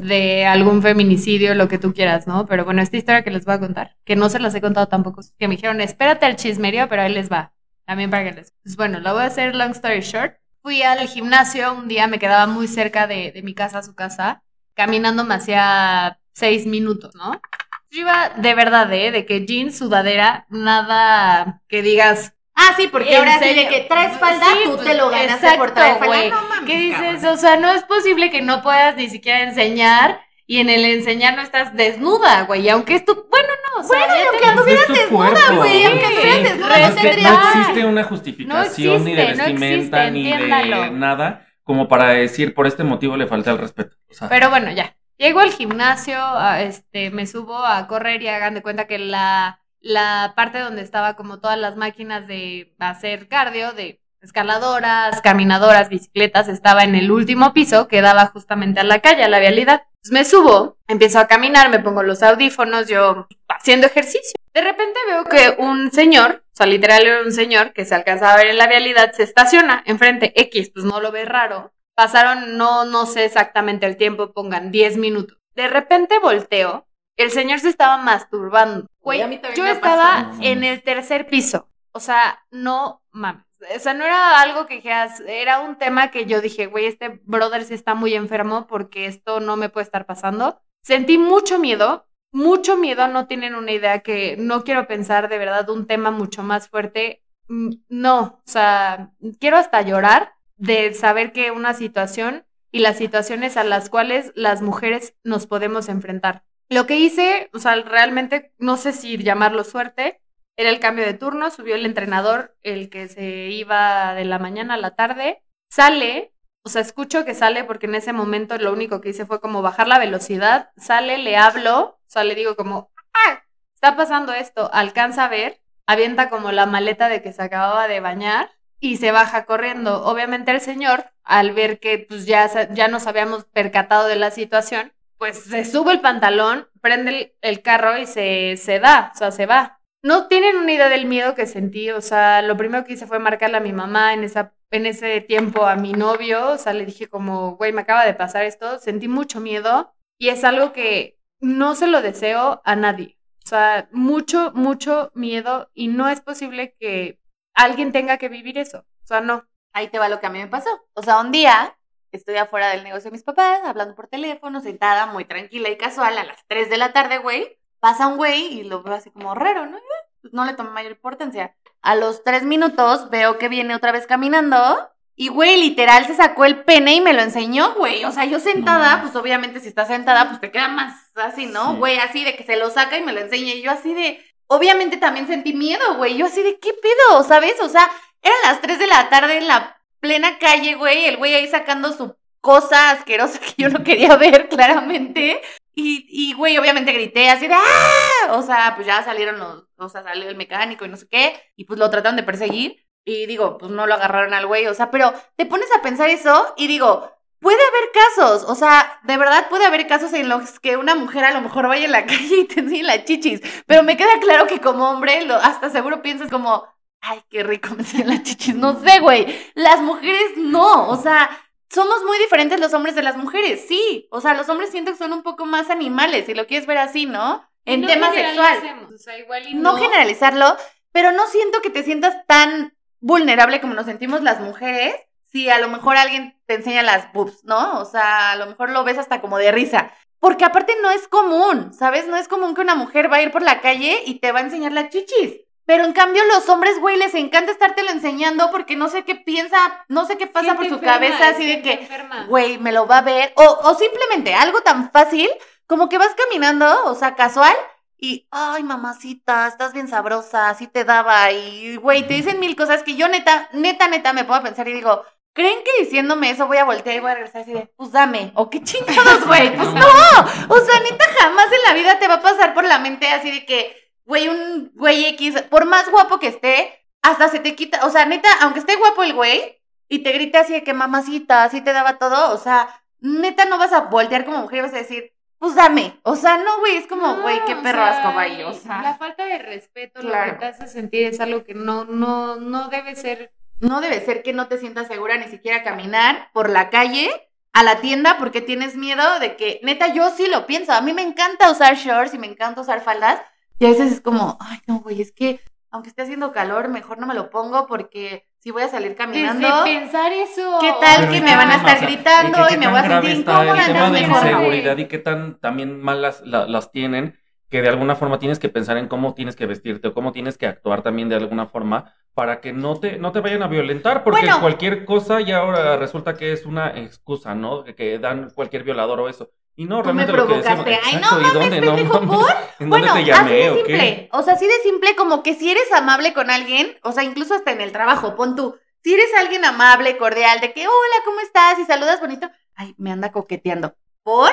de algún feminicidio, lo que tú quieras, ¿no? Pero bueno, esta historia que les voy a contar, que no se las he contado tampoco, que me dijeron, espérate al chismerio, pero ahí les va, también para que les... Pues bueno, la voy a hacer long story short. Fui al gimnasio un día, me quedaba muy cerca de, de mi casa a su casa, caminando me hacía seis minutos, ¿no? Yo iba de verdad, ¿eh? De que jeans, sudadera, nada que digas. Ah, sí, porque ¿En ahora sí de que traes falda, Sí, tú te lo ganaste por traer falda. güey. No mames, ¿Qué dices? cabrón. O sea, no es posible que no puedas ni siquiera enseñar y en el enseñar no estás desnuda, güey. Y aunque es tu. Bueno, no, o sea, Bueno, aunque tu desnuda, cuerpo, güey, aunque estuvieras desnuda, no, tendría- no existe una justificación ni de no vestimenta existe, ni de nada como para decir por este motivo le falta el respeto. O sea, Pero bueno, ya. Llego al gimnasio, a- este, me subo a correr y hagan de cuenta que la, la parte donde estaba como todas las máquinas de hacer cardio, de escaladoras, caminadoras, bicicletas, estaba en el último piso que daba justamente a la calle, a la vialidad. Entonces me subo, empiezo a caminar, me pongo los audífonos, yo haciendo ejercicio. De repente veo que un señor, o sea, literal era un señor que se alcanzaba a ver en la vialidad, se estaciona enfrente X, pues no lo ve raro. Pasaron, no, no sé exactamente el tiempo, pongan 10 minutos. De repente volteo, el señor se estaba masturbando. Güey, yo estaba en el tercer piso. O sea, no mames. O sea, no era algo que dijeras, era un tema que yo dije, güey, este brother sí está muy enfermo porque esto no me puede estar pasando. Sentí mucho miedo, mucho miedo, no tienen una idea que no quiero pensar de verdad un tema mucho más fuerte. Mm, No, o sea, quiero hasta llorar de saber que una situación y las situaciones a las cuales las mujeres nos podemos enfrentar. Lo que hice, o sea, realmente no sé si llamarlo suerte, era el cambio de turno, subió el entrenador, el que se iba de la mañana a la tarde, sale, o sea, escucho que sale porque en ese momento lo único que hice fue como bajar la velocidad, sale, le hablo, o sea, le digo como, ah, está pasando esto, alcanza a ver, avienta como la maleta de que se acababa de bañar y se baja corriendo. Obviamente el señor, al ver que pues ya, ya nos habíamos percatado de la situación, pues se sube el pantalón, prende el, el carro y se, se da, o sea, se va. No tienen una idea del miedo que sentí, o sea, lo primero que hice fue marcarle a mi mamá en, esa, en ese tiempo, a mi novio, o sea, le dije como, güey, me acaba de pasar esto, sentí mucho miedo y es algo que no se lo deseo a nadie. O sea, mucho, mucho miedo y no es posible que alguien tenga que vivir eso. O sea, no. Ahí te va lo que a mí me pasó. O sea, un día estoy afuera del negocio de mis papás, hablando por teléfono, sentada, muy tranquila y casual, a las 3 de la tarde, güey. Pasa un güey y lo veo así como raro, ¿no? No le tomé mayor importancia. A los tres minutos veo que viene otra vez caminando. Y, güey, literal se sacó el pene y me lo enseñó, güey. O sea, yo sentada, No. pues obviamente si estás sentada, pues te queda más así, ¿no? Sí. Güey, así de que se lo saca y me lo enseña. Y yo así de. Obviamente también sentí miedo, güey. Yo así de, ¿qué pedo? ¿Sabes? O sea, eran las 3 de la tarde en la plena calle, güey. El güey ahí sacando su cosa asquerosa que yo no quería ver claramente. Y, y, güey, obviamente grité así de ¡ah! O sea, pues ya salieron los, o sea, salió el mecánico y no sé qué. Y pues lo trataron de perseguir. Y digo, pues no lo agarraron al güey. O sea, pero te pones a pensar eso y digo, puede haber casos. O sea, de verdad puede haber casos en los que una mujer a lo mejor vaya en la calle y te enseñe las chichis. Pero me queda claro que como hombre, lo, hasta seguro piensas como, ay, qué rico me enseñan las chichis. No sé, güey. Las mujeres no. O sea, somos muy diferentes los hombres de las mujeres, sí. O sea, los hombres siento que son un poco más animales, si lo quieres ver así, ¿no? En No tema sexual. generalicemos, O sea, igual y No generalizarlo, pero no siento que te sientas tan vulnerable como nos sentimos las mujeres si a lo mejor alguien te enseña las boobs, ¿no? O sea, a lo mejor lo ves hasta como de risa. Porque aparte no es común, ¿sabes? No es común que una mujer va a ir por la calle y te va a enseñar las chichis. Pero en cambio los hombres, güey, les encanta estártelo enseñando porque no sé qué piensa, no sé qué pasa por su cabeza, así de que, güey, me lo va a ver. O, o simplemente algo tan fácil como que vas caminando, o sea, casual, y, ay, mamacita, estás bien sabrosa, así te daba, y, güey, te dicen mil cosas que yo neta, neta, neta me puedo pensar y digo, ¿creen que diciéndome eso voy a voltear y voy a regresar así de, pues dame, o qué chingados, güey? Pues no, o sea, neta, jamás en la vida te va a pasar por la mente así de que, güey, un güey X, por más guapo que esté, hasta se te quita, o sea, neta, aunque esté guapo el güey, y te grite así de que mamacita, así te daba todo, o sea, neta no vas a voltear como mujer y vas a decir, pues dame. O sea, no, güey, es como, No, güey, qué o perro sea, asco, güey. O sea, La falta de respeto, lo Claro. que te hace sentir es algo que no, no, no debe ser. no debe ser que no te sientas segura ni siquiera caminar por la calle a la tienda porque tienes miedo de que, neta, yo sí lo pienso. A mí me encanta usar shorts y me encanta usar faldas. Y a veces es como, ay, no, güey, es que aunque esté haciendo calor, mejor no me lo pongo porque si voy a salir caminando. Desde pensar eso. ¿Qué tal Pero que ¿y me van a estar gritando ¿y qué y me voy a sentir incómoda? El tema de inseguridad y qué tan también mal las, la- las tienen, que de alguna forma tienes que pensar en cómo tienes que vestirte o cómo tienes que actuar también de alguna forma para que no te, no te vayan a violentar, porque Bueno. cualquier cosa ya ahora resulta que es una excusa, ¿no? Que, que dan cualquier violador o eso. Y no, Tú me realmente lo que decimos, provocaste. Ay, no exacto, ¿y mames, dónde? Pendejo, ¿por? ¿En Bueno, dónde te así de o qué? simple. O sea, así de simple como que si eres amable con alguien, o sea, incluso hasta en el trabajo, pon tú. Si eres alguien amable, cordial, de que, hola, ¿cómo estás? Y saludas bonito. Ay, me anda coqueteando. ¿Por?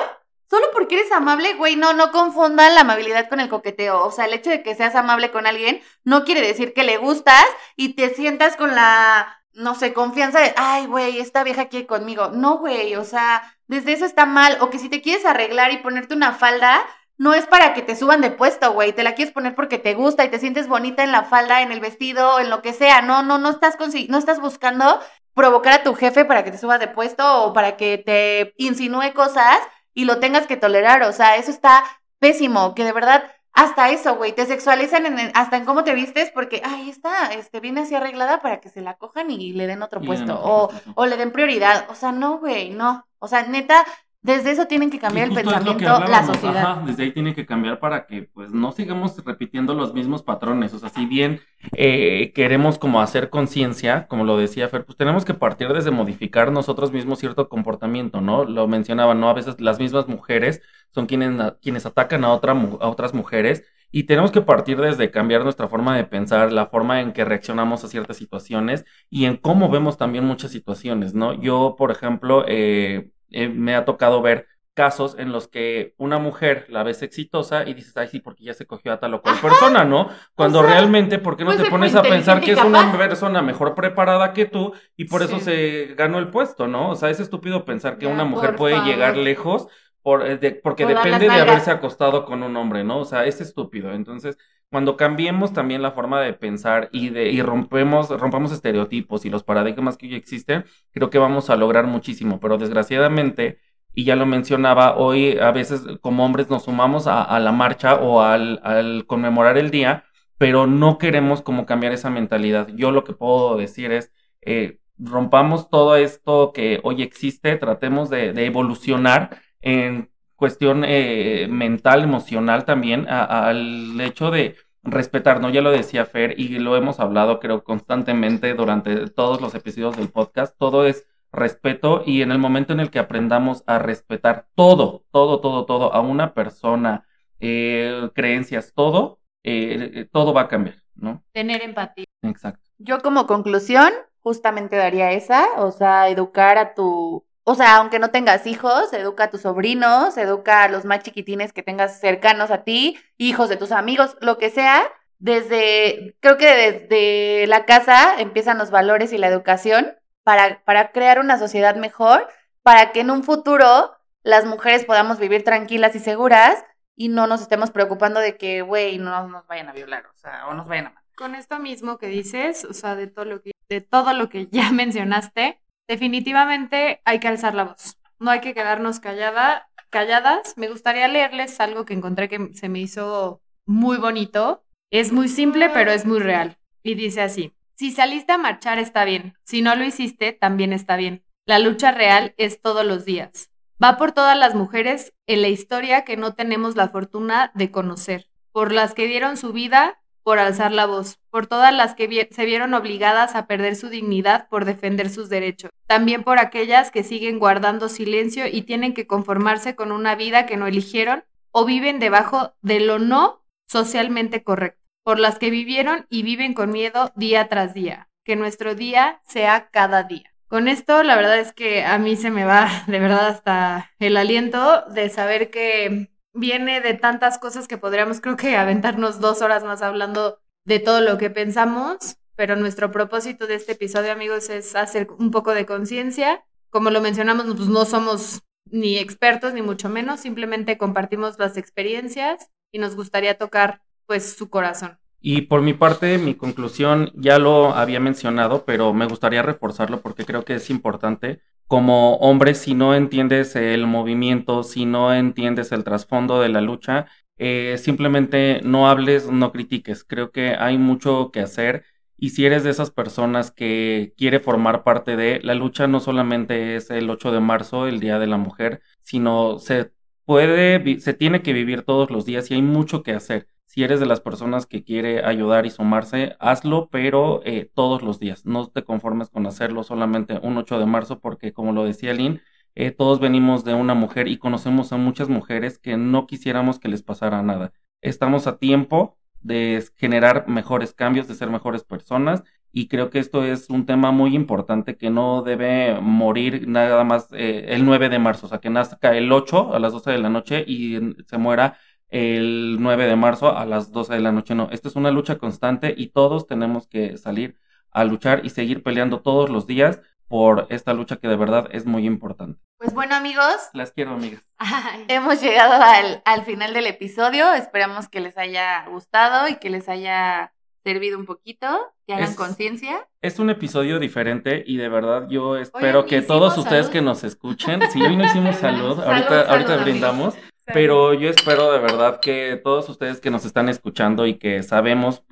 Solo porque eres amable, güey, no, no confundan la amabilidad con el coqueteo. O sea, el hecho de que seas amable con alguien no quiere decir que le gustas y te sientas con la, no sé, confianza de, ay, güey, esta vieja quiere conmigo. No, güey, o sea, desde eso está mal. O que si te quieres arreglar y ponerte una falda, no es para que te suban de puesto, güey. Te la quieres poner porque te gusta y te sientes bonita en la falda, en el vestido, en lo que sea. No, no, no estás no estás buscando provocar a tu jefe para que te suba de puesto o para que te insinúe cosas y lo tengas que tolerar. O sea, eso está pésimo. Que de verdad, hasta eso, güey, te sexualizan en el- hasta en cómo te vistes porque, ay, está, este, viene así arreglada para que se la cojan y le den otro Y puesto. o, o le den prioridad. O sea, no, güey, no. O sea, neta, desde eso tienen que cambiar el pensamiento, la sociedad. ajá, desde ahí tiene que cambiar para que pues no sigamos repitiendo los mismos patrones. O sea, si bien eh, queremos como hacer conciencia, como lo decía Fer, pues tenemos que partir desde modificar nosotros mismos cierto comportamiento, ¿no? Lo mencionaba, ¿no? A veces las mismas mujeres son quienes, quienes atacan a, otra, a otras mujeres y tenemos que partir desde cambiar nuestra forma de pensar, la forma en que reaccionamos a ciertas situaciones y en cómo vemos también muchas situaciones, ¿no? Yo, por ejemplo, eh, eh, me ha tocado ver casos en los que una mujer la ves exitosa y dices, ay, sí, porque ya se cogió a tal o cual Ajá. persona, ¿no? Cuando sea, realmente, ¿por qué no pues te pones a pensar que es una persona mejor preparada que tú y por eso se ganó el puesto, ¿no? O sea, es estúpido pensar que Ya, una mujer puede favor. llegar lejos por, eh, de- porque Por depende de haberse acostado con un hombre, ¿no? O sea, es estúpido. Entonces, cuando cambiemos también la forma de pensar y de y rompemos rompamos estereotipos y los paradigmas que hoy existen, creo que vamos a lograr muchísimo, pero desgraciadamente y ya lo mencionaba, hoy a veces como hombres nos sumamos a, la marcha o al, al conmemorar el día, pero no queremos como cambiar esa mentalidad. Yo lo que puedo decir es, eh, rompamos todo esto que hoy existe, tratemos de, de evolucionar en cuestión eh, mental, emocional también, a- al hecho de respetar, ¿no? Ya lo decía Fer y lo hemos hablado creo constantemente durante todos los episodios del podcast, todo es respeto y en el momento en el que aprendamos a respetar todo, todo, todo, todo a una persona, eh, creencias, todo, eh, todo va a cambiar, ¿no? Tener empatía. Exacto. Yo como conclusión, justamente daría esa, o sea, educar a tu, o sea, aunque no tengas hijos, educa a tus sobrinos, educa a los más chiquitines que tengas cercanos a ti, hijos de tus amigos, lo que sea. Desde, creo que desde la casa empiezan los valores y la educación para, para crear una sociedad mejor, para que en un futuro las mujeres podamos vivir tranquilas y seguras y no nos estemos preocupando de que, güey, no nos vayan a violar, o sea, o nos vayan a matar. Con esto mismo que dices, o sea, de todo lo que, de todo lo que ya mencionaste, definitivamente hay que alzar la voz. No hay que quedarnos callada, calladas. Me gustaría leerles algo que encontré que se me hizo muy bonito. Es muy simple, pero es muy real. Y dice así, si saliste a marchar está bien, si no lo hiciste también está bien. La lucha real es todos los días. Va por todas las mujeres en la historia que no tenemos la fortuna de conocer, por las que dieron su vida por alzar la voz, por todas las que vi- se vieron obligadas a perder su dignidad por defender sus derechos, también por aquellas que siguen guardando silencio y tienen que conformarse con una vida que no eligieron o viven debajo de lo no socialmente correcto, por las que vivieron y viven con miedo día tras día, que nuestro día sea cada día. Con esto, la verdad es que a mí se me va de verdad hasta el aliento de saber que viene de tantas cosas que podríamos creo que aventarnos dos horas más hablando de todo lo que pensamos, pero nuestro propósito de este episodio, amigos, es hacer un poco de conciencia. Como lo mencionamos, pues no somos ni expertos ni mucho menos, simplemente compartimos las experiencias y nos gustaría tocar pues su corazón. Y por mi parte, mi conclusión ya lo había mencionado, pero me gustaría reforzarlo porque creo que es importante. Como hombre, si no entiendes el movimiento, si no entiendes el trasfondo de la lucha, eh, simplemente no hables, no critiques. Creo que hay mucho que hacer. Y si eres de esas personas que quiere formar parte de la lucha, no solamente es el 8 de marzo, el Día de la Mujer, sino se puede, se tiene que vivir todos los días y hay mucho que hacer. Si eres de las personas que quiere ayudar y sumarse, hazlo, pero eh, todos los días. No te conformes con hacerlo solamente un 8 de marzo, porque como lo decía Lynn, eh, todos venimos de una mujer y conocemos a muchas mujeres que no quisiéramos que les pasara nada. Estamos a tiempo de generar mejores cambios, de ser mejores personas y creo que esto es un tema muy importante que no debe morir nada más eh, el 9 de marzo, o sea, que nazca el 8 a las 12 de la noche y se muera el 9 de marzo a las 12 de la noche. No, esto es una lucha constante y todos tenemos que salir a luchar y seguir peleando todos los días por esta lucha que de verdad es muy importante. Pues bueno amigos. Las quiero amigas. Hemos llegado al, al final del episodio. Esperamos que les haya gustado y que les haya servido un poquito, que hagan conciencia. Es un episodio diferente y de verdad yo espero que todos ustedes que nos escuchen, si hoy no hicimos salud, ahorita, ahorita brindamos. Pero yo espero de verdad que todos ustedes que nos están escuchando y que sabemos,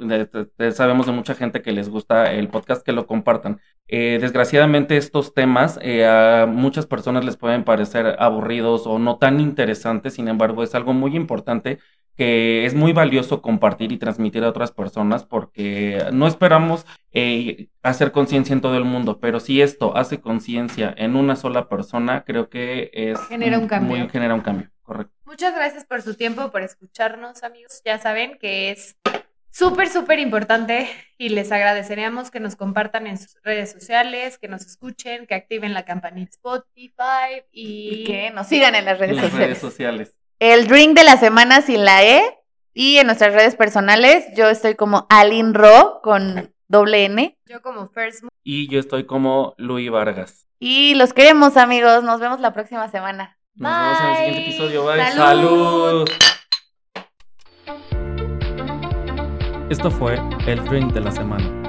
sabemos de mucha gente que les gusta el podcast, que lo compartan. Eh, desgraciadamente estos temas eh, a muchas personas les pueden parecer aburridos o no tan interesantes, sin embargo es algo muy importante que es muy valioso compartir y transmitir a otras personas porque no esperamos eh, hacer conciencia en todo el mundo, pero si esto hace conciencia en una sola persona, creo que es genera un cambio. Muy, genera un cambio, correcto. Muchas gracias por su tiempo, por escucharnos, amigos. Ya saben que es súper, súper importante y les agradeceríamos que nos compartan en sus redes sociales, que nos escuchen, que activen la campanita Spotify y, que nos sigan en las redes, sociales. redes sociales. El drink de la semana sin la E y en nuestras redes personales yo estoy como Alin Ro con doble N. Yo como First Y yo estoy como Luis Vargas. Y los queremos amigos, nos vemos la próxima semana. Nos vemos en el siguiente episodio. Bye. Salud. Esto fue el drink de la semana.